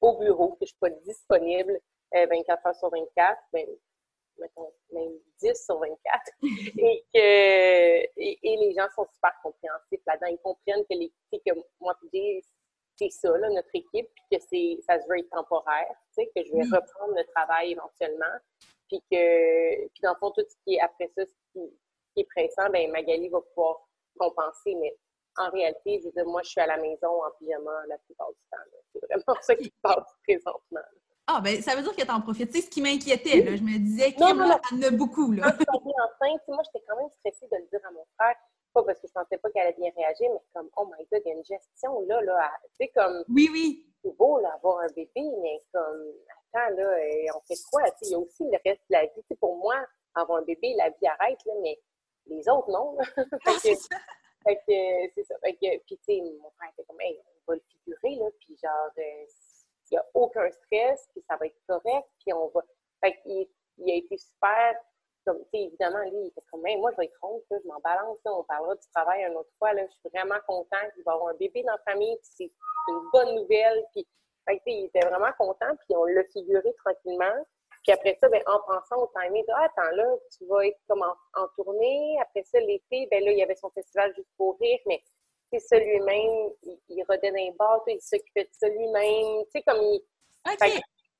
au bureau, que je suis pas disponible 24 euh, heures sur 24, ben, mettons, même 10 sur 24, [laughs] et que et, les gens sont super compréhensifs là-dedans. Ils comprennent que les que moi c'est ça, là, notre équipe, puis que c'est ça se veut être temporaire, tu sais, que je vais reprendre le travail éventuellement, puis que puis dans le fond, tout ce qui est après ça, ce qui, est pressant, ben Magali va pouvoir compenser. Mais en réalité, je veux dire, moi, je suis à la maison en pyjama la plupart du temps. C'est vraiment [laughs] ça qui se passe présentement. Ah, ben ça veut dire que tu en profites. Tu sais, ce qui m'inquiétait, là, je me disais qu'il y en a beaucoup. Là. Quand je enceinte, moi, j'étais quand même stressée de le dire à mon frère. Pas parce que je pensais pas qu'elle allait bien réagir, mais comme, oh my God, il y a une gestion là, là. Tu sais, comme. Oui, oui. C'est beau, là, avoir un bébé, mais comme, attends, là, on fait quoi? Tu sais, il y a aussi le reste de la vie. Tu sais, pour moi, avoir un bébé, la vie arrête, là, mais les autres, non. [laughs] Ah, fait que, c'est ça. Fait que, puis, tu sais, mon frère était comme, hey, on va le figurer, là, puis genre, euh, il n'y a aucun stress, puis ça va être correct, puis on va. Fait qu'il il a été super, comme, évidemment, lui, il était comme, moi, je vais être ronde, je m'en balance, là, on parlera du travail une autre fois, là, je suis vraiment content qu'il va avoir un bébé dans la famille, c'est une bonne nouvelle, puis, fait que, il était vraiment content, puis on l'a figuré tranquillement. Puis après ça, ben, en pensant au timing, ah, attends, là, tu vas être comme en, tournée. Après ça, l'été, ben là, il y avait son festival juste pour rire, mais c'est ça lui-même, il, redonne un bord, il s'occupait de ça lui-même. Tu sais, comme il.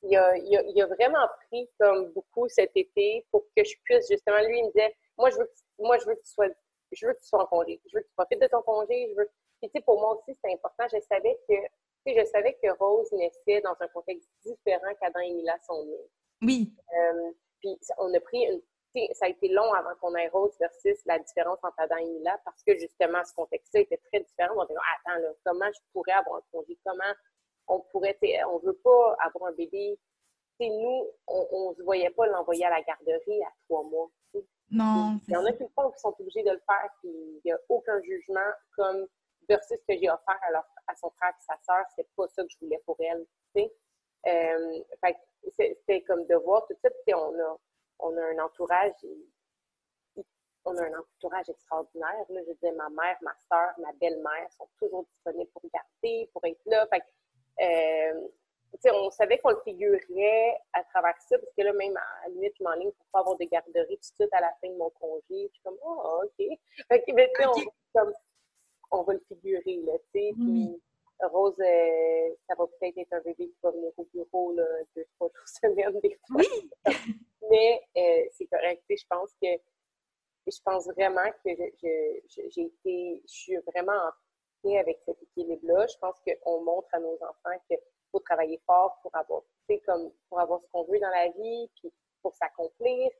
il a, il, a, vraiment pris comme beaucoup cet été pour que je puisse justement, lui, il me disait, moi, je veux que, moi, je veux que tu sois, je veux que tu sois en congé. Je veux que tu profites de ton congé. Je veux... Puis, tu sais, pour moi aussi, c'est important. Je savais que, tu sais, je savais que Rose naissait dans un contexte différent qu'Adam et Mila sont nés. Oui. Euh, puis, on a pris une ça a été long avant qu'on ait Rose versus la différence entre Adam et Mila parce que justement, ce contexte-là était très différent. On attends, là, comment je pourrais avoir un congé? Comment on pourrait, on veut pas avoir un bébé. T'sais, nous, on ne se voyait pas l'envoyer à la garderie à trois mois. Non. Il y en a qui le font qui sont obligés de le faire, puis il n'y a aucun jugement comme versus ce que j'ai offert à, à son frère et sa sœur, c'est pas ça que je voulais pour elle. Euh, c'était comme de voir tout ça, on a on a un entourage, on a un entourage extraordinaire. Là, je disais, ma mère, ma soeur, ma belle-mère sont toujours disponibles pour garder, pour être là. Fait, euh, on savait qu'on le figurait à travers ça, parce que là, même à la limite, je m'enligne pour pas avoir de garderie tout de suite à la fin de mon congé. Je suis comme, oh, OK. Fait que, mais, on, comme, on va le figurer, là, tu sais. Puis, Rose, euh, ça va peut-être être un bébé qui va venir au bureau, là, deux, trois jours semaine, des fois. Oui! [laughs] Mais euh, c'est correct. Je pense que je pense vraiment que j'ai été, je suis vraiment en paix avec cet équilibre-là. Je pense qu'on montre à nos enfants qu'il faut travailler fort pour avoir, comme pour avoir ce qu'on veut dans la vie, puis pour s'accomplir,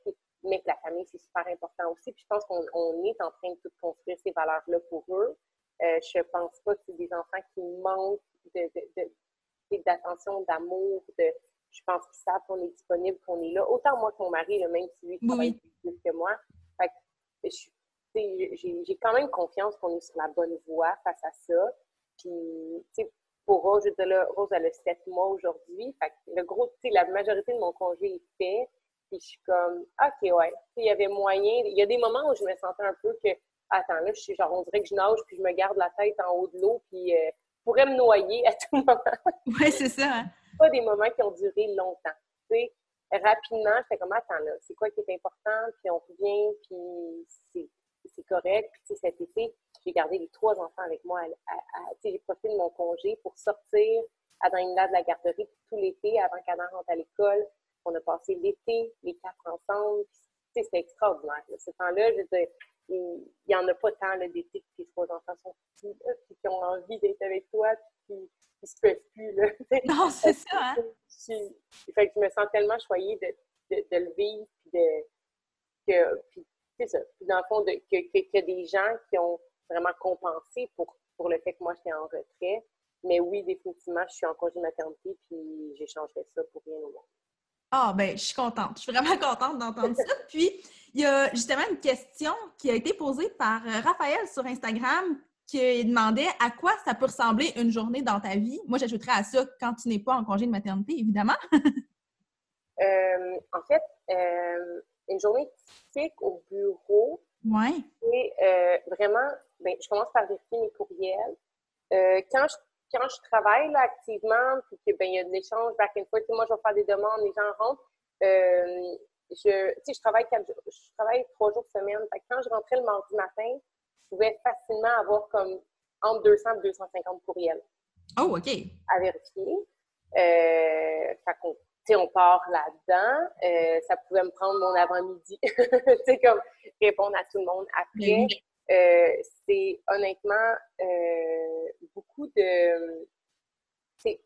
mais que la famille, c'est super important aussi. Puis je pense qu'on est en train de tout construire ces valeurs-là pour eux. Euh, je pense pas que c'est des enfants qui manquent d'attention, de, d'amour, de, je pense qu'ils savent qu'on est disponible, qu'on est là. Autant moi que mon mari, même si lui travaille plus que moi. j'ai quand même confiance qu'on est sur la bonne voie face à ça. Puis, pour Rose, je là, Rose, elle a sept mois aujourd'hui. le gros, la majorité de mon congé est fait. Puis je suis comme, OK, ouais. Il y avait moyen. Il y a des moments où je me sentais un peu que, attends, là, je suis genre, on dirait que je nage, puis je me garde la tête en haut de l'eau, puis euh, pourrais me noyer à tout moment. oui, c'est ça. Hein? Pas des moments qui ont duré longtemps. sais, rapidement, j'étais comme, attends, là, c'est quoi qui est important, puis on revient, puis c'est correct. Puis cet été, j'ai gardé les trois enfants avec moi. j'ai profité de mon congé pour sortir à Danila de la garderie tout l'été avant qu'Adam rentre à l'école. On a passé l'été, les quatre ensemble. C'était extraordinaire. Ce temps-là, je veux il n'y en a pas tant d'été que tes trois enfants sont petits, puis qui ont envie d'être avec toi, qui se peuvent plus. Là. [laughs] Non, c'est ça. Hein? Je, fait que je me sens tellement choyée de, de, de le vivre, puis de. Que, puis, c'est ça. Puis dans le fond, qu'il que, y a des gens qui ont vraiment compensé pour, pour le fait que moi, j'étais en retrait. Mais oui, définitivement, je suis en congé maternité, puis j'échangerais ça pour rien au monde. Ah, ben, je suis contente. Je suis vraiment contente d'entendre ça. Puis, il y a justement une question qui a été posée par euh, Raphaël sur Instagram qui demandait à quoi ça peut ressembler une journée dans ta vie. Moi, j'ajouterais à ça quand tu n'es pas en congé de maternité, évidemment. [laughs] Euh, en fait, euh, une journée typique au bureau, ouais. c'est vraiment, ben, je commence par vérifier mes courriels. quand je quand je travaille là, activement, puis qu'il ben, y a de l'échange back and forth, moi, je vais faire des demandes, les gens rentrent. Euh, je, je, travaille je travaille trois jours de semaine. quand je rentrais le mardi matin, pouvais facilement avoir comme entre 200 et 250 courriels. Oh, OK. À vérifier. Euh, fait on part là-dedans. Euh, ça pouvait me prendre mon avant-midi. [laughs] tu comme répondre à tout le monde après. Euh, c'est honnêtement beaucoup de. C'est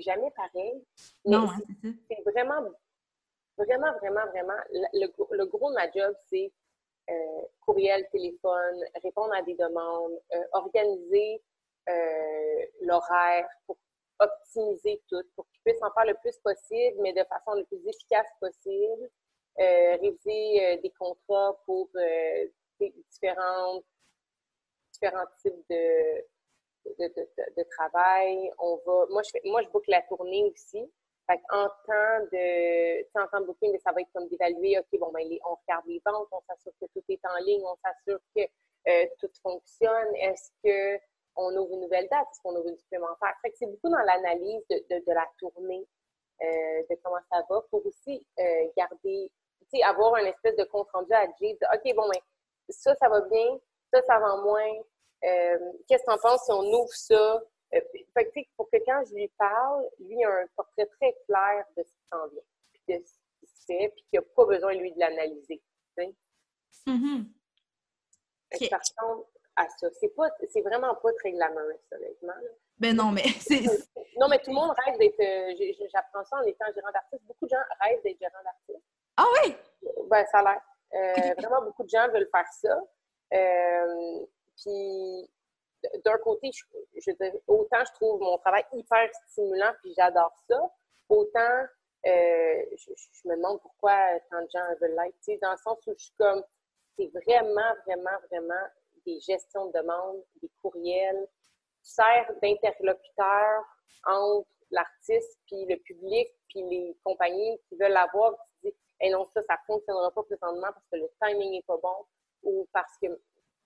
jamais pareil. non, hein, c'est vraiment, vraiment, vraiment, vraiment. Le, le gros de ma job, c'est courriel, téléphone, répondre à des demandes, organiser l'horaire pour optimiser tout, pour qu'ils puissent en faire le plus possible, mais de façon le plus efficace possible. Euh, réviser euh, des contrats pour euh, différents, différents types de, de, travail. On va, moi, je fais, moi, je boucle la tournée aussi. Fait en temps de, en temps de booking, ça va être comme d'évaluer, OK, bon, ben, on regarde les ventes, on s'assure que tout est en ligne, on s'assure que tout fonctionne. Est-ce que on ouvre une nouvelle date? Est-ce qu'on ouvre une supplémentaire? Fait que c'est beaucoup dans l'analyse de, de, la tournée, de comment ça va, pour aussi garder avoir un espèce de compte rendu à Jay, OK, bon, ben, ça, ça va bien, ça, ça va moins, qu'est-ce que tu en penses si on ouvre ça? Fait que, pour que quand je lui parle, lui a un portrait très clair de ce qui s'en vient, puis de ce qui se fait, puis qu'il n'a pas besoin, lui, de l'analyser. Par contre, à ça, c'est vraiment pas très glamoureux, honnêtement. Ben non, mais [laughs] c'est. [laughs] non, mais tout le monde rêve d'être. Euh, j'apprends ça en étant gérant d'artiste. Beaucoup de gens rêvent d'être gérant d'artiste. Ah oui? Ben, ça a l'air. Euh, vraiment, beaucoup de gens veulent faire ça. Euh, puis, d'un côté, autant je trouve mon travail hyper stimulant, puis j'adore ça, autant je, me demande pourquoi tant de gens veulent l'être. Dans le sens où je suis comme, c'est vraiment, vraiment, vraiment des gestions de demande, des courriels, sert d'interlocuteur entre l'artiste puis le public puis les compagnies qui veulent l'avoir qui disent hey non ça ça fonctionnera pas présentement parce que le timing n'est pas bon ou parce que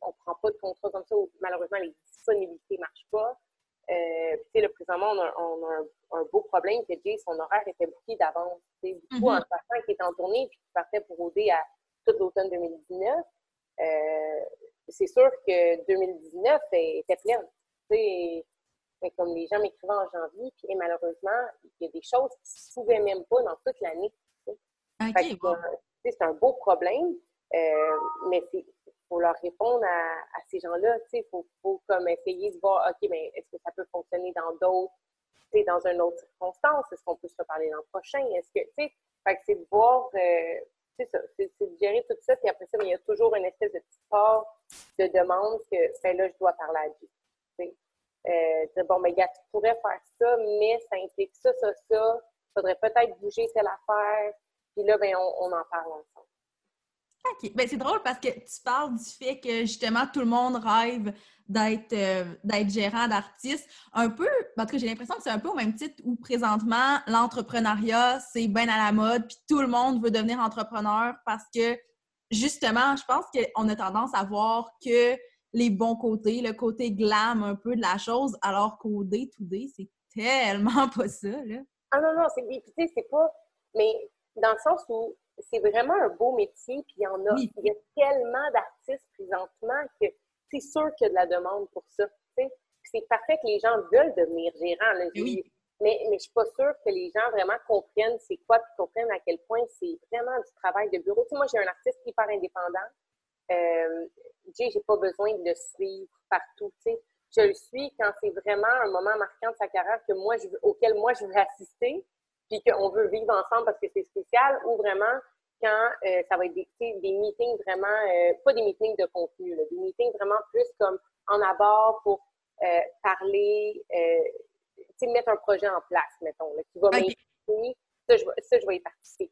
on prend pas de contrat comme ça ou malheureusement les disponibilités marchent pas. Euh, puis tu sais présentement on a, un, beau problème que Jay son horaire était bouclé d'avance beaucoup mm-hmm. en qui est en tournée puis qui partait pour OD à tout l'automne 2019 euh, c'est sûr que 2019 était plein comme les gens m'écrivaient en janvier, puis malheureusement, il y a des choses qui ne se pouvaient même pas dans toute l'année. C'est un beau problème, euh, mais faut leur répondre à, ces gens-là. Il faut, comme essayer de voir, OK, mais est-ce que ça peut fonctionner dans d'autres, dans une autre circonstance? Est-ce qu'on peut se reparler l'an prochain? Est-ce que, tu sais, c'est de voir, euh, c'est de gérer tout ça, puis après ça, il y a toujours une espèce de petit part de demande que, ben là, je dois parler à Dieu. Euh, bon, mais gars, tu pourrais faire ça, mais ça implique ça, ça, ça. Il faudrait peut-être bouger telle affaire. Puis là, ben, on, en parle ensemble. Ben, c'est drôle parce que tu parles du fait que justement tout le monde rêve d'être euh, gérant d'artiste. Un peu, en tout cas, j'ai l'impression que c'est un peu au même titre où présentement, l'entrepreneuriat, c'est bien à la mode, puis tout le monde veut devenir entrepreneur parce que justement, je pense qu'on a tendance à voir que les bons côtés, le côté glam un peu de la chose, alors qu'au day to day, c'est tellement [laughs] pas ça, là. Ah non, non, c'est, c'est pas... Mais dans le sens où c'est vraiment un beau métier, puis il y en a, il y a tellement d'artistes présentement que c'est sûr qu'il y a de la demande pour ça, C'est parfait que les gens veulent devenir gérants, là. Oui. Mais, mais je suis pas sûre que les gens vraiment comprennent c'est quoi, puis comprennent à quel point c'est vraiment du travail de bureau. Tu sais, moi, j'ai un artiste hyper indépendant. Euh, j'ai pas besoin de le suivre partout. Je le suis quand c'est vraiment un moment marquant de sa carrière que moi, je auquel moi je veux assister, puis qu'on veut vivre ensemble parce que c'est spécial, ou vraiment quand euh, ça va être des, des meetings vraiment, euh, pas des meetings de contenu, des meetings vraiment plus comme en abord pour euh, parler, mettre un projet en place, mettons, qui va m'inviter. Ça, ça, je vais y participer.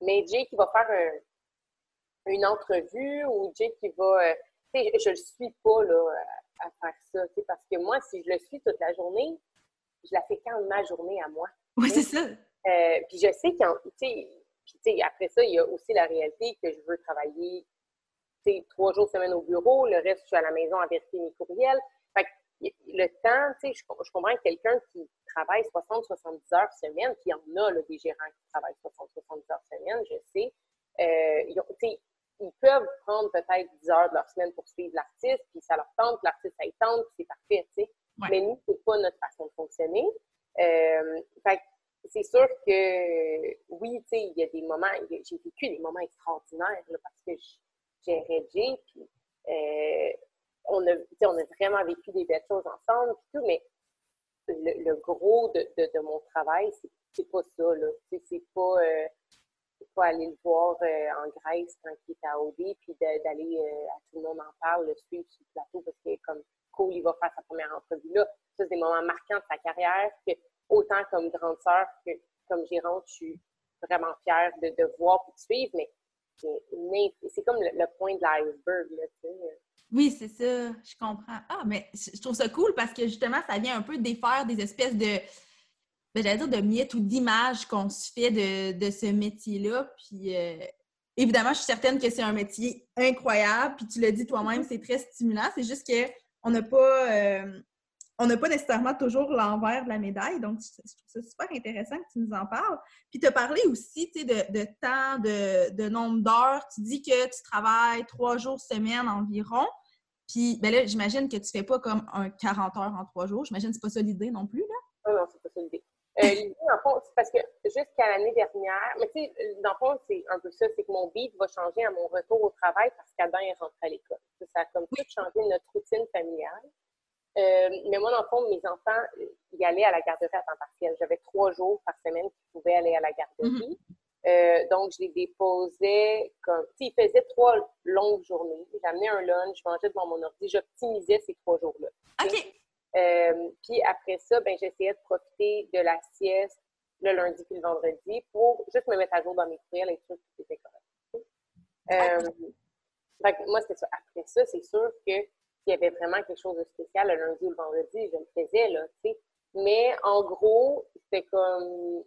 Mais Jay qui va faire un, une entrevue ou Jay qui va. Euh, tu sais, je le suis pas là, à faire ça. Parce que moi, si je le suis toute la journée, je la fais quand ma journée à moi. Oui, c'est ça. Euh, puis je sais qu'en. Puis après ça, il y a aussi la réalité que je veux travailler trois jours semaine au bureau, le reste, je suis à la maison à vérifier mes courriels. Fait que le temps, tu sais, je, je, comprends que quelqu'un qui travaille 60-70 heures semaine, puis il y en a là, des gérants qui travaillent 60-70 heures semaine, je sais, euh, ils, ont, ils peuvent prendre peut-être 10 heures de leur semaine pour suivre l'artiste, puis ça leur tente, l'artiste, ça y tente, puis c'est parfait, tu sais. Mais nous, c'est pas notre façon de fonctionner. Euh, fait c'est sûr que, oui, tu sais, il y a des moments, j'ai vécu des moments extraordinaires, parce que j'ai Jay, puis euh, on, a, on a vraiment vécu des belles choses ensemble, tout, mais le, gros de, mon travail, c'est pas ça, là. C'est pas... Euh, pas aller le voir en Grèce quand il est à OD, puis d'aller à tout le monde en parle, le suivre sur le plateau parce que comme cool, il va faire sa première entrevue là. Ça, c'est des moments marquants de sa carrière autant comme grande sœur que comme gérante, je suis vraiment fière de, de voir et de suivre, mais c'est comme le, point de l'iceberg, là, tu sais. Oui, c'est ça, je comprends. Ah, mais je trouve ça cool parce que justement, ça vient un peu défaire des espèces de ben, j'allais dire de miettes ou d'images qu'on se fait de, ce métier-là. Puis euh, évidemment, je suis certaine que c'est un métier incroyable. Puis tu l'as dit toi-même, c'est très stimulant. C'est juste qu'on n'a pas. Euh, on n'a pas nécessairement toujours l'envers de la médaille. Donc, je trouve ça super intéressant que tu nous en parles. Puis, tu as parlé aussi de, de temps, de, de nombre d'heures. Tu dis que tu travailles trois jours semaine environ. Puis ben là, j'imagine que tu fais pas comme un 40 heures en trois jours. J'imagine que c'est pas ça l'idée non plus, là? Non, non, c'est pas ça l'idée. Euh, [laughs] l'idée, en fond, c'est parce que jusqu'à l'année dernière, mais tu sais, dans le fond, c'est un peu ça, c'est que mon beat va changer à mon retour au travail parce qu'Adam est rentré à l'école. Ça a comme tout changé notre routine familiale. Euh, mais moi, dans le fond, mes enfants y allaient à la garderie à temps partiel. J'avais trois jours par semaine qu'ils pouvaient aller à la garderie. Mhm. Euh, donc, je les déposais comme. Ils faisaient trois longues journées. J'amenais un lunch, je mangeais devant mon ordi, j'optimisais ces trois jours-là. OK. Euh, puis après ça, ben, j'essayais de profiter de la sieste le lundi puis le vendredi pour juste me mettre à jour dans mes courriels et tout, tout était correct. Euh, moi, c'est ça. Après ça, c'est sûr que y avait vraiment quelque chose de spécial le lundi ou le vendredi, je le faisais, là, tu sais. Mais en gros, c'était comme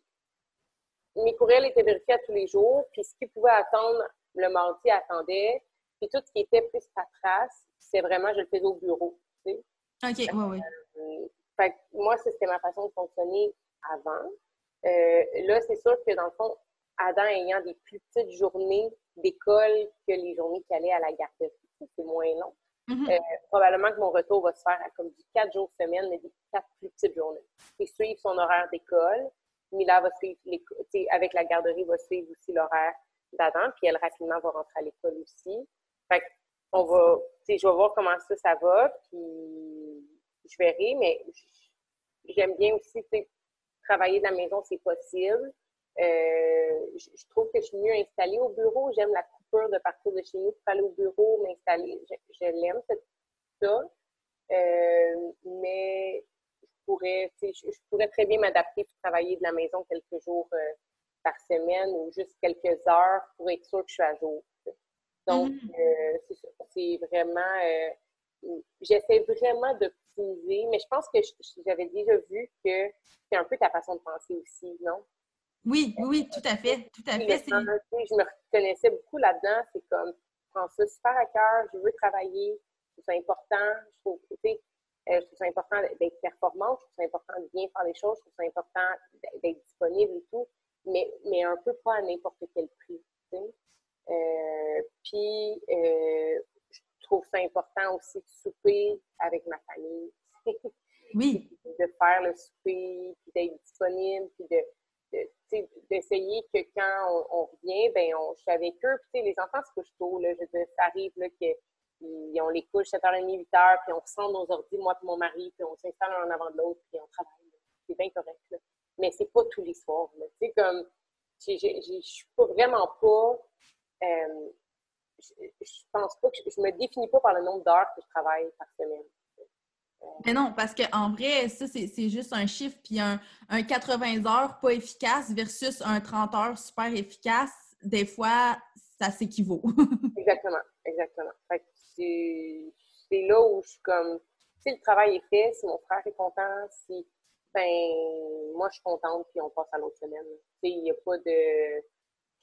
mes courriels étaient vérifiés à tous les jours, puis ce qui pouvait attendre le mardi attendait, puis tout ce qui était plus paperasse, c'est vraiment, je le faisais au bureau, tu sais. OK, oui, oui. Euh, fait moi, c'était ma façon de fonctionner avant. Euh, là, c'est sûr que dans le fond, Adam ayant des plus petites journées d'école que les journées qui allaient à la garderie, c'est moins long. Mm-hmm. Euh, probablement que mon retour va se faire à comme du quatre jours semaine, mais des quatre plus petites journées. Et suivre son horaire d'école. Mila va suivre, avec la garderie, va suivre aussi l'horaire d'Adam, puis elle rapidement va rentrer à l'école aussi. Fait on va, je vais voir comment ça, ça va, puis je verrai, mais j'aime bien aussi, travailler de la maison, c'est possible. Euh, je, trouve que je suis mieux installée au bureau. J'aime la coupure de partir de chez nous pour aller au bureau, m'installer. Je, l'aime, ça. Euh, mais je pourrais, je, pourrais très bien m'adapter pour travailler de la maison quelques jours euh, par semaine ou juste quelques heures pour être sûre que je suis à jour. Donc, mm-hmm. c'est vraiment, j'essaie vraiment d'optimiser, mais je pense que j'avais déjà vu que c'est un peu ta façon de penser aussi, non? Oui, oui, tout à fait, tout à fait. je me reconnaissais beaucoup là-dedans. C'est comme, je prends ça super à cœur, je veux travailler, je trouve ça important, je trouve, euh, je trouve ça important d'être performante, je trouve ça important de bien faire les choses, je trouve ça important d'être disponible et tout, mais, mais un peu pas à n'importe quel prix. Euh, puis, euh, je trouve ça important aussi de souper avec ma famille. [laughs] Oui. de faire le souper, puis d'être disponible, puis de d'essayer que quand on, revient, ben on, je suis avec eux. Puis, les enfants se couchent tôt. Là, je veux ça arrive qu'on les couche 7h30, 8h, puis on sent nos ordi, moi et mon mari, puis on s'installe un en avant de l'autre, puis on travaille. C'est bien correct. Là. Mais c'est pas tous les soirs. Je suis vraiment pas. Euh, je pense pas que je, me définis pas par le nombre d'heures que je travaille par semaine. Mais non, parce qu'en vrai, ça, c'est juste un chiffre, puis un, 80 heures pas efficace versus un 30 heures super efficace, des fois, ça s'équivaut. [laughs] exactement, exactement. c'est là où je suis comme, si le travail est fait, si mon frère est content, si, ben, moi, je suis contente, puis on passe à l'autre semaine. il n'y a pas de,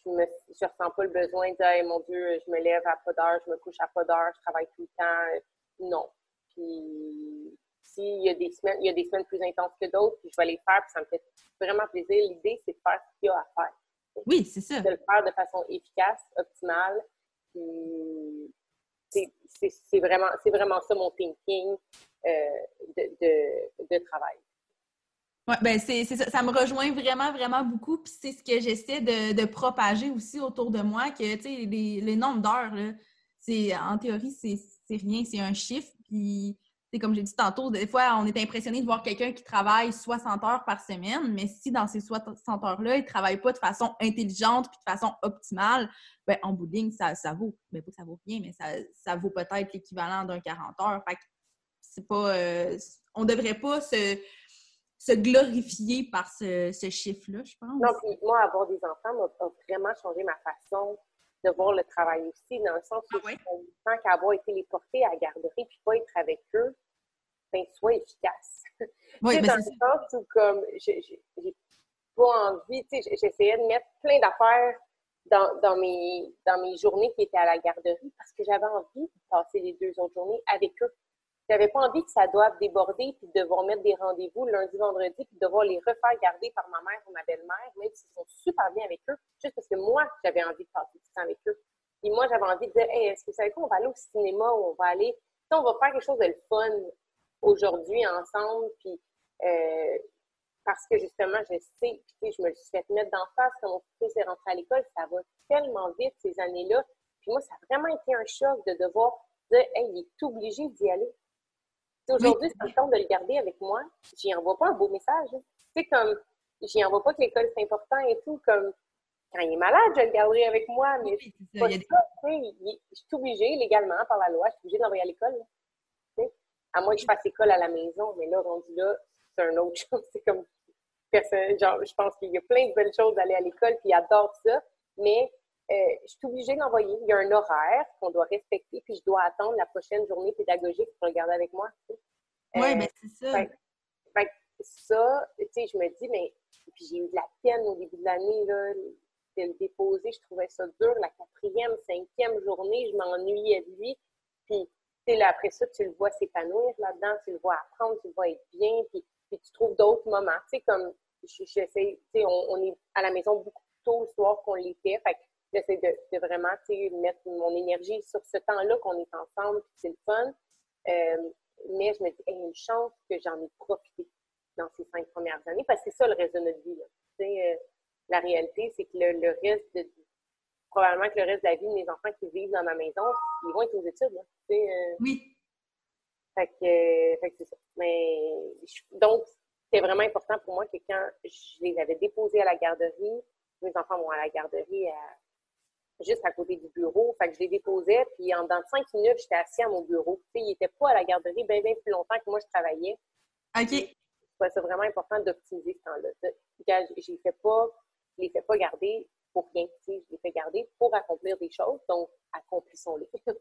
je je ressens pas le besoin de dire, mon Dieu, je me lève à pas d'heure, je me couche à pas d'heure, je travaille tout le temps. Non, puis s'il y a des semaines, il y a des semaines plus intenses que d'autres, puis je vais les faire, puis ça me fait vraiment plaisir. L'idée, c'est de faire ce qu'il y a à faire. Oui, c'est ça. De le faire de façon efficace, optimale. Puis c'est vraiment, vraiment ça mon thinking euh, de, de, travail. Oui, ben c'est ça. Ça me rejoint vraiment, vraiment beaucoup. Puis c'est ce que j'essaie de, de, propager aussi autour de moi, que, tu sais, les, les nombres d'heures, c'est en théorie, c'est rien, c'est un chiffre. Puis, c'est comme j'ai dit tantôt, des fois, on est impressionné de voir quelqu'un qui travaille 60 heures par semaine, mais si dans ces 60 heures-là, il ne travaille pas de façon intelligente puis de façon optimale, ben, en bout de ligne, ça, vaut, ben, pas que ça vaut rien, mais ça, vaut peut-être l'équivalent d'un 40 heures. Fait que c'est pas, euh, on devrait pas se, se glorifier par ce, ce chiffre-là, je pense. Non, puis moi, avoir des enfants m'a vraiment changé ma façon de voir le travail aussi, dans le sens où, ah tant qu'avoir été les porter à la garderie puis pas être avec eux, ben, soit efficace. Oui, dans le sens où, comme, j'ai pas envie, tu sais, j'essayais de mettre plein d'affaires dans, dans, mes, dans mes journées qui étaient à la garderie parce que j'avais envie de passer les deux autres journées avec eux. J'avais pas envie que ça doive déborder puis de devoir mettre des rendez-vous lundi, vendredi puis de devoir les refaire garder par ma mère ou ma belle-mère, même s'ils sont super bien avec eux, juste parce que moi, j'avais envie de passer du temps avec eux. Et moi, j'avais envie de dire, hey, est-ce que vous savez quoi, on va aller au cinéma ou on va aller on va faire quelque chose de le fun aujourd'hui ensemble, puis euh, parce que justement, je sais, puis je me suis fait mettre d'en face quand mon fils est rentré à l'école, ça va tellement vite ces années-là. Puis moi, ça a vraiment été un choc de devoir dire, hey, il est obligé d'y aller. Aujourd'hui, c'est le temps de le garder avec moi. J'y envoie pas un beau message. Hein. Tu sais, comme, j'y envoie pas que l'école c'est important et tout, comme, quand il est malade, je le garderai avec moi, mais pas ça, je suis obligée légalement par la loi, je suis obligée de l'envoyer à l'école. À moins que je fasse école à la maison, mais là, rendu là, c'est un autre [laughs] chose. C'est comme personne, genre, je pense qu'il y a plein de belles choses d'aller à l'école, puis il adore ça, mais euh, je suis obligée de l'envoyer. Il y a un horaire qu'on doit respecter, puis je dois attendre la prochaine journée pédagogique pour le garder avec moi. Oui, mais ben, c'est ça. Fait, ça, tu sais, je me dis, mais puis j'ai eu de la peine au début de l'année, là, de le déposer. Je trouvais ça dur. La quatrième, cinquième journée, je m'ennuyais de lui. Puis, là, après ça, tu le vois s'épanouir là-dedans, tu le vois apprendre, tu le vois être bien, puis, puis tu trouves d'autres moments. Tu sais, comme j'essaie, tu sais, on, on, est à la maison beaucoup plus tôt le soir qu'on l'était. Fait j'essaie de, de, vraiment, mettre mon énergie sur ce temps-là qu'on est ensemble, puis c'est le fun. Euh, mais je me dis, il y a une chance que j'en ai profité dans ces cinq premières années, parce que c'est ça le reste de notre vie. Là. Tu sais, euh, la réalité, c'est que le, reste de, probablement que le reste de la vie de mes enfants qui vivent dans ma maison, ils vont être aux études. Là, euh. oui. Fait que, fait que c'est ça. Mais, donc, c'est vraiment important pour moi que quand je les avais déposés à la garderie, mes enfants vont à la garderie juste à côté du bureau. Fait que je les déposais, puis en dans cinq minutes, j'étais assis à mon bureau. Tu sais, ils n'étaient pas à la garderie bien, bien plus longtemps que moi, je travaillais. OK. C'est vraiment important d'optimiser ce temps-là. Je ne les fais pas garder pour rien. Je les fais garder pour accomplir des choses. Donc, accomplissons-les. [laughs]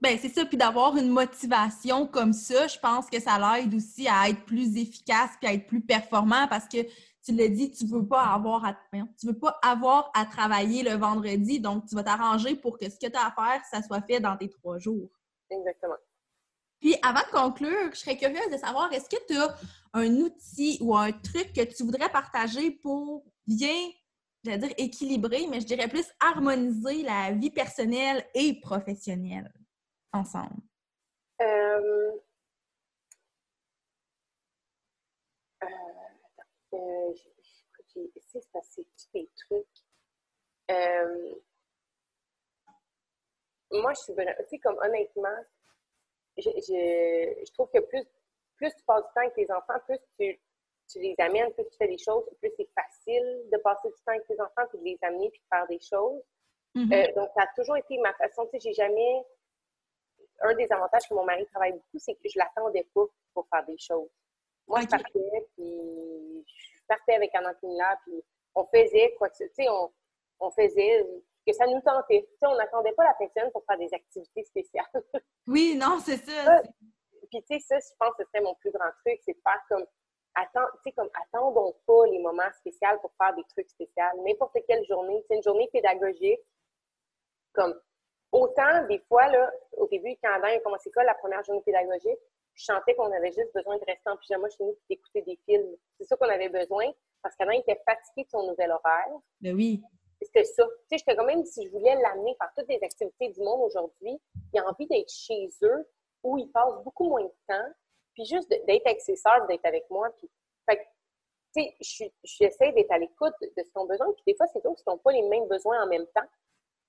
ben c'est ça. Puis d'avoir une motivation comme ça, je pense que ça l'aide aussi à être plus efficace puis à être plus performant parce que tu l'as dit, tu veux pas avoir à tu veux pas avoir à travailler le vendredi, donc tu vas t'arranger pour que ce que tu as à faire, ça soit fait dans tes trois jours. Exactement. Puis avant de conclure, je serais curieuse de savoir, est-ce que tu as un outil ou un truc que tu voudrais partager pour bien j'allais dire équilibrer, mais je dirais plus harmoniser la vie personnelle et professionnelle ensemble? Euh... Euh, euh, j'ai essayé de tous les trucs. Euh, moi, je suis vraiment, tu sais, comme honnêtement, je, je, je trouve que plus, plus tu passes du temps avec tes enfants, plus tu tu les amènes, plus tu fais des choses, plus c'est facile de passer du temps avec tes enfants, puis de les amener, puis de faire des choses. Mm-hmm. Euh, donc, ça a toujours été ma façon. Tu sais, j'ai jamais. Un des avantages que mon mari travaille beaucoup, c'est que je l'attendais pas pour faire des choses. Moi, je partais, puis je partais avec Anantine là, puis on faisait quoi que tu sais, on, on faisait que ça nous tentait. Tu sais, on n'attendait pas la personne pour faire des activités spéciales. [laughs] oui, non, c'est ça. Puis, tu sais, ça, je pense que ce serait mon plus grand truc, c'est de faire comme attends, comme attendons pas les moments spéciaux pour faire des trucs spéciaux. N'importe quelle journée, c'est une journée pédagogique. Comme autant des fois là, au début quand Adam a commencé l'école, la première journée pédagogique, je sentais qu'on avait juste besoin de rester en pyjama chez nous et d'écouter des films. C'est ça qu'on avait besoin parce qu'Adam était fatigué de son nouvel horaire. Ben oui. C'était ça. Tu sais, j'étais quand même si je voulais l'amener faire toutes les activités du monde aujourd'hui, il a envie d'être chez eux où il passe beaucoup moins de temps puis juste d'être avec ses sœurs, d'être avec moi. Puis, fait tu sais, j'essaie d'être à l'écoute de ce qu'ils ont besoin. Puis des fois, c'est d'autres qui n'ont pas les mêmes besoins en même temps.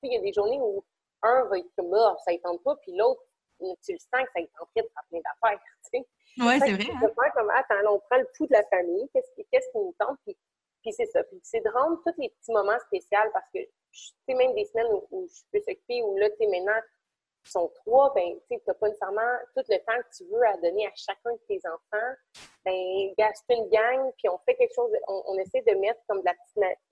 Tu il y a des journées où un va être comme, oh, ça ne tente pas, puis l'autre, tu le sens que ça est en train de faire plein d'affaires, [laughs] tu sais. Oui, c'est vrai. Hein? Faire comme, attends, on prend le pouls de la famille, qu'est-ce qui, qu qui nous tente, puis, puis c'est ça. Puis c'est de rendre tous les petits moments spéciaux parce que, tu sais, même des semaines où, où je peux s'occuper, où là, tu sais, maintenant, sont trois, ben, tu n'as pas nécessairement tout le temps que tu veux à donner à chacun de tes enfants. Ben, c'est une gang, puis on fait quelque chose, on, essaie de mettre comme de la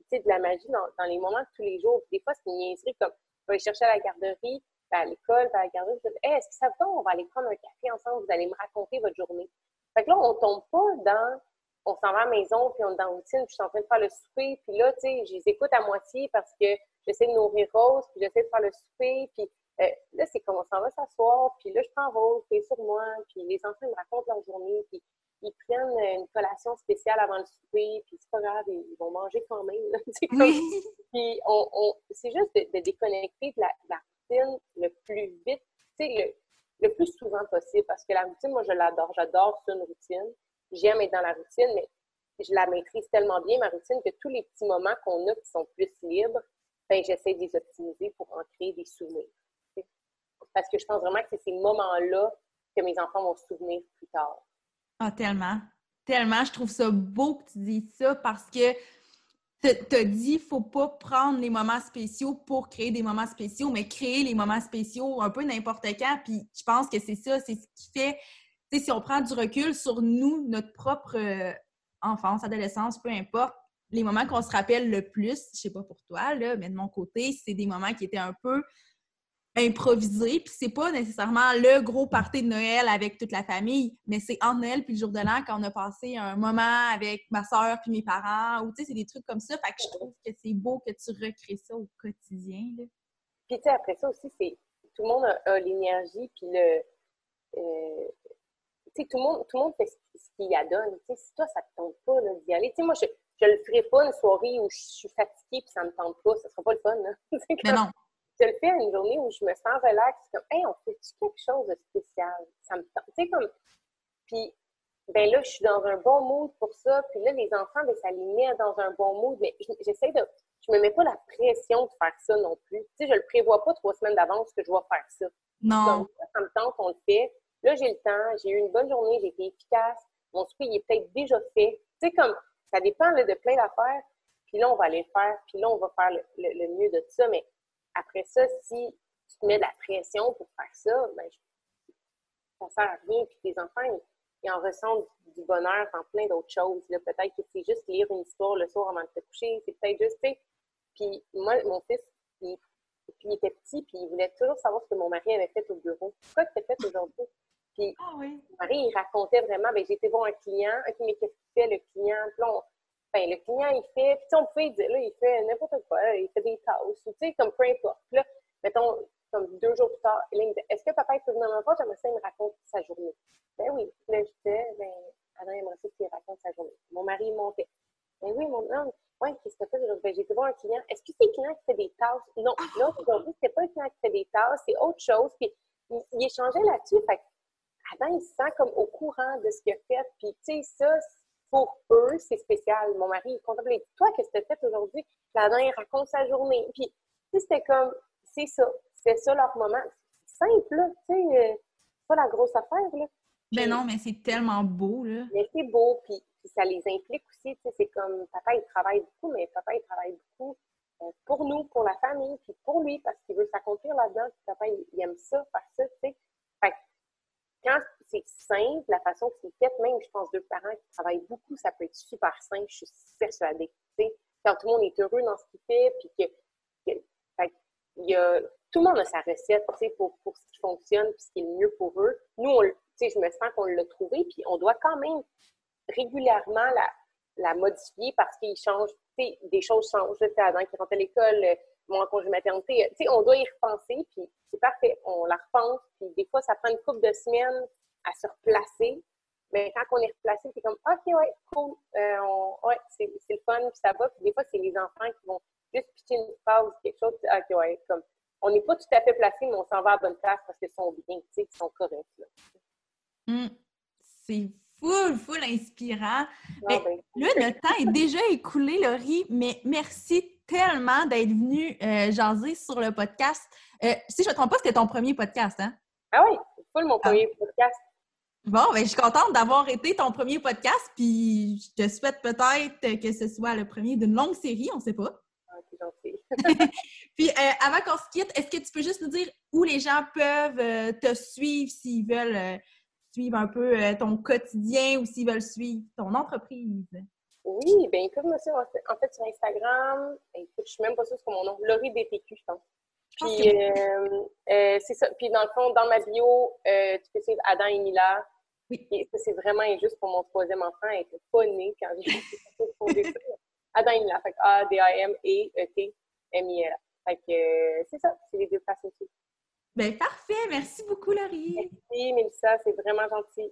petite, magie dans, les moments de tous les jours. Des fois, c'est une niaiserie comme, on va aller chercher à la garderie, ben, à l'école, ben, à la garderie, je dis, est-ce que ça vous on va aller prendre un café ensemble, vous allez me raconter votre journée. Fait que là, on tombe pas dans, on s'en va à la maison, puis on est dans la routine, puis je suis en train de faire le souper, puis là, tu sais, je les écoute à moitié parce que j'essaie de nourrir Rose, puis j'essaie de faire le souper, puis euh, là, c'est comme on s'en va s'asseoir, puis là, je qui est sur moi, puis les enfants me racontent leur journée, puis ils prennent une collation spéciale avant le souper, puis c'est pas grave, ils vont manger quand même. [laughs] Puis on, c'est juste de, déconnecter de la, routine le plus vite. Tu sais, le plus souvent possible parce que la routine, moi, je l'adore. J'adore une routine. J'aime être dans la routine, mais je la maîtrise tellement bien, ma routine, que tous les petits moments qu'on a qui sont plus libres, ben, j'essaie de les optimiser pour en créer des souvenirs. Parce que je pense vraiment que c'est ces moments-là que mes enfants vont se souvenir plus tard. Ah, tellement. Tellement. Je trouve ça beau que tu dises ça parce que tu as dit faut pas prendre les moments spéciaux pour créer des moments spéciaux, mais créer les moments spéciaux un peu n'importe quand. Puis je pense que c'est ça, c'est ce qui fait, tu sais, si on prend du recul sur nous, notre propre euh, enfance, adolescence, peu importe, les moments qu'on se rappelle le plus, je sais pas pour toi, là, mais de mon côté, c'est des moments qui étaient un peu improvisé. Puis c'est pas nécessairement le gros party de Noël avec toute la famille, mais c'est en Noël puis le jour de l'an quand on a passé un moment avec ma soeur puis mes parents. Ou tu sais, c'est des trucs comme ça. Fait que je trouve que c'est beau que tu recrées ça au quotidien. Là. Puis tu sais, après ça aussi, c'est tout le monde a, l'énergie puis le. Euh, tu sais, tout le monde, tout le monde fait ce qu'il adonne. Tu sais, si toi, ça te tente pas d'y aller. Tu sais, moi, je, je le ferai pas une soirée où je suis fatiguée puis ça me tente pas. Ça sera pas le fun. [laughs] Là. mais non je le fais à une journée où je me sens relax, comme, hey, on fait-tu quelque chose de spécial? Ça me Tu sais, comme. Puis, ben là, je suis dans un bon mood pour ça. Puis là, les enfants, ben, ça les met dans un bon mood. Mais j'essaie de. Je me mets pas la pression de faire ça non plus. Tu sais, je le prévois pas trois semaines d'avance que je vais faire ça. Non. Donc, ça me tente, on le fait. Là, j'ai le temps, j'ai eu une bonne journée, j'ai été efficace. Mon souper, il est peut-être déjà fait. Tu sais, comme, ça dépend là, de plein d'affaires. Puis là, on va aller le faire. Puis là, on va faire le, le mieux de ça. Mais après ça, si tu te mets de la pression pour faire ça, ben, ça sert à rien. Puis tes enfants, ils, en ressentent du bonheur dans plein d'autres choses. Peut-être que c'est juste lire une histoire le soir avant de te coucher. C'est peut-être juste, Puis moi, mon fils, il, puis il était petit, puis il voulait toujours savoir ce que mon mari avait fait au bureau. Pourquoi tu as fait aujourd'hui? Puis ah mon mari, il racontait vraiment, ben, été voir un client, ok, mais qu'est-ce qu'il fait le client? Puis ben, le client, il fait, puis on peut dire, là, il fait n'importe quoi, il fait des tâches, tu sais, comme peu importe. là, mettons, comme deux jours plus tard, il me dit, est-ce que papa peut venir me? J'aimerais ça, il me raconte sa journée. Ben oui. Là, je disais, ben, Adam aimerait ça qu'il raconte sa journée. Mon mari, il montait. Ben oui, mon homme, ouais, qu'est-ce que tu fait? Ben, j'ai été voir un client. Est-ce que c'est le client qui fait des tâches? Non, là, aujourd'hui, c'est pas le client qui fait des tâches, c'est autre chose. Puis, il, il échangeait là-dessus. Fait Adam, il se sent comme au courant de ce qu'il a fait. Puis, tu sais, ça, pour eux, c'est spécial. Mon mari, il contemple, toi, qu'est-ce que tu as fait aujourd'hui? La il raconte sa journée. Puis, tu sais, c'était comme, c'est ça. C'est ça leur moment. Simple, là. Tu sais, euh, pas la grosse affaire, là. Ben non, mais c'est tellement beau, là. Mais c'est beau, puis, ça les implique aussi. Tu sais, c'est comme, papa, il travaille beaucoup, mais papa, il travaille beaucoup euh, pour nous, pour la famille, puis pour lui, parce qu'il veut s'accomplir là-dedans. Puis papa, il, aime ça, faire ça, tu sais. Fait quand c'est simple, la façon que c'est fait, même, je pense, deux parents qui travaillent beaucoup, ça peut être super simple, je suis persuadée. Quand tout le monde est heureux dans ce qu'il fait, puis que, il y a, tout le monde a sa recette pour, pour ce qui fonctionne, puis ce qui est le mieux pour eux. Nous, on, je me sens qu'on l'a trouvé, puis on doit quand même régulièrement la, la modifier parce qu'il change, des choses changent. Avant qu'il rentre à l'école, mon congé maternité, on doit y repenser, puis c'est parfait. On la repense, puis des fois, ça prend une couple de semaines à se replacer. Mais quand on est replacé, c'est comme OK, ouais, cool, euh, ouais, c'est le fun, puis ça va. Puis des fois, c'est les enfants qui vont juste pitcher une phrase, quelque chose, OK, ouais, comme on n'est pas tout à fait placé, mais on s'en va à bonne place parce qu'ils sont bien, tu sais, qu'ils sont corrects. Hum, c'est full, full inspirant. Ben, là, le temps est déjà écoulé, Laurie, mais merci tellement d'être venue euh, jaser sur le podcast. Euh, si je ne me trompe pas, c'était ton premier podcast, hein? Ah oui, full mon ah. premier podcast. Bon, ben, je suis contente d'avoir été ton premier podcast, puis je te souhaite peut-être que ce soit le premier d'une longue série, on ne sait pas. Ah, c'est gentil. [laughs] puis, euh, avant qu'on se quitte, est-ce que tu peux juste nous dire où les gens peuvent euh, te suivre s'ils veulent euh, suivre un peu ton quotidien ou s'ils veulent suivre ton entreprise? Oui, bien écoute, monsieur, en fait, sur Instagram, écoute, je ne suis même pas sûre sur mon nom, Laurie DPQ, je pense. Puis, euh, euh, c'est ça. Puis, dans le fond, dans ma bio, euh, tu peux suivre Adam et Mila. Oui. Et ça, c'est vraiment injuste pour mon troisième enfant. Elle n'était pas née quand j'ai fondé ça. Adam et Mila. Fait A-D-A-M-E-E-T-M-I-L. Fait que c'est ça. C'est les deux façons aussi. Ben parfait. Merci beaucoup, Laurie. Merci, Mélissa. C'est vraiment gentil.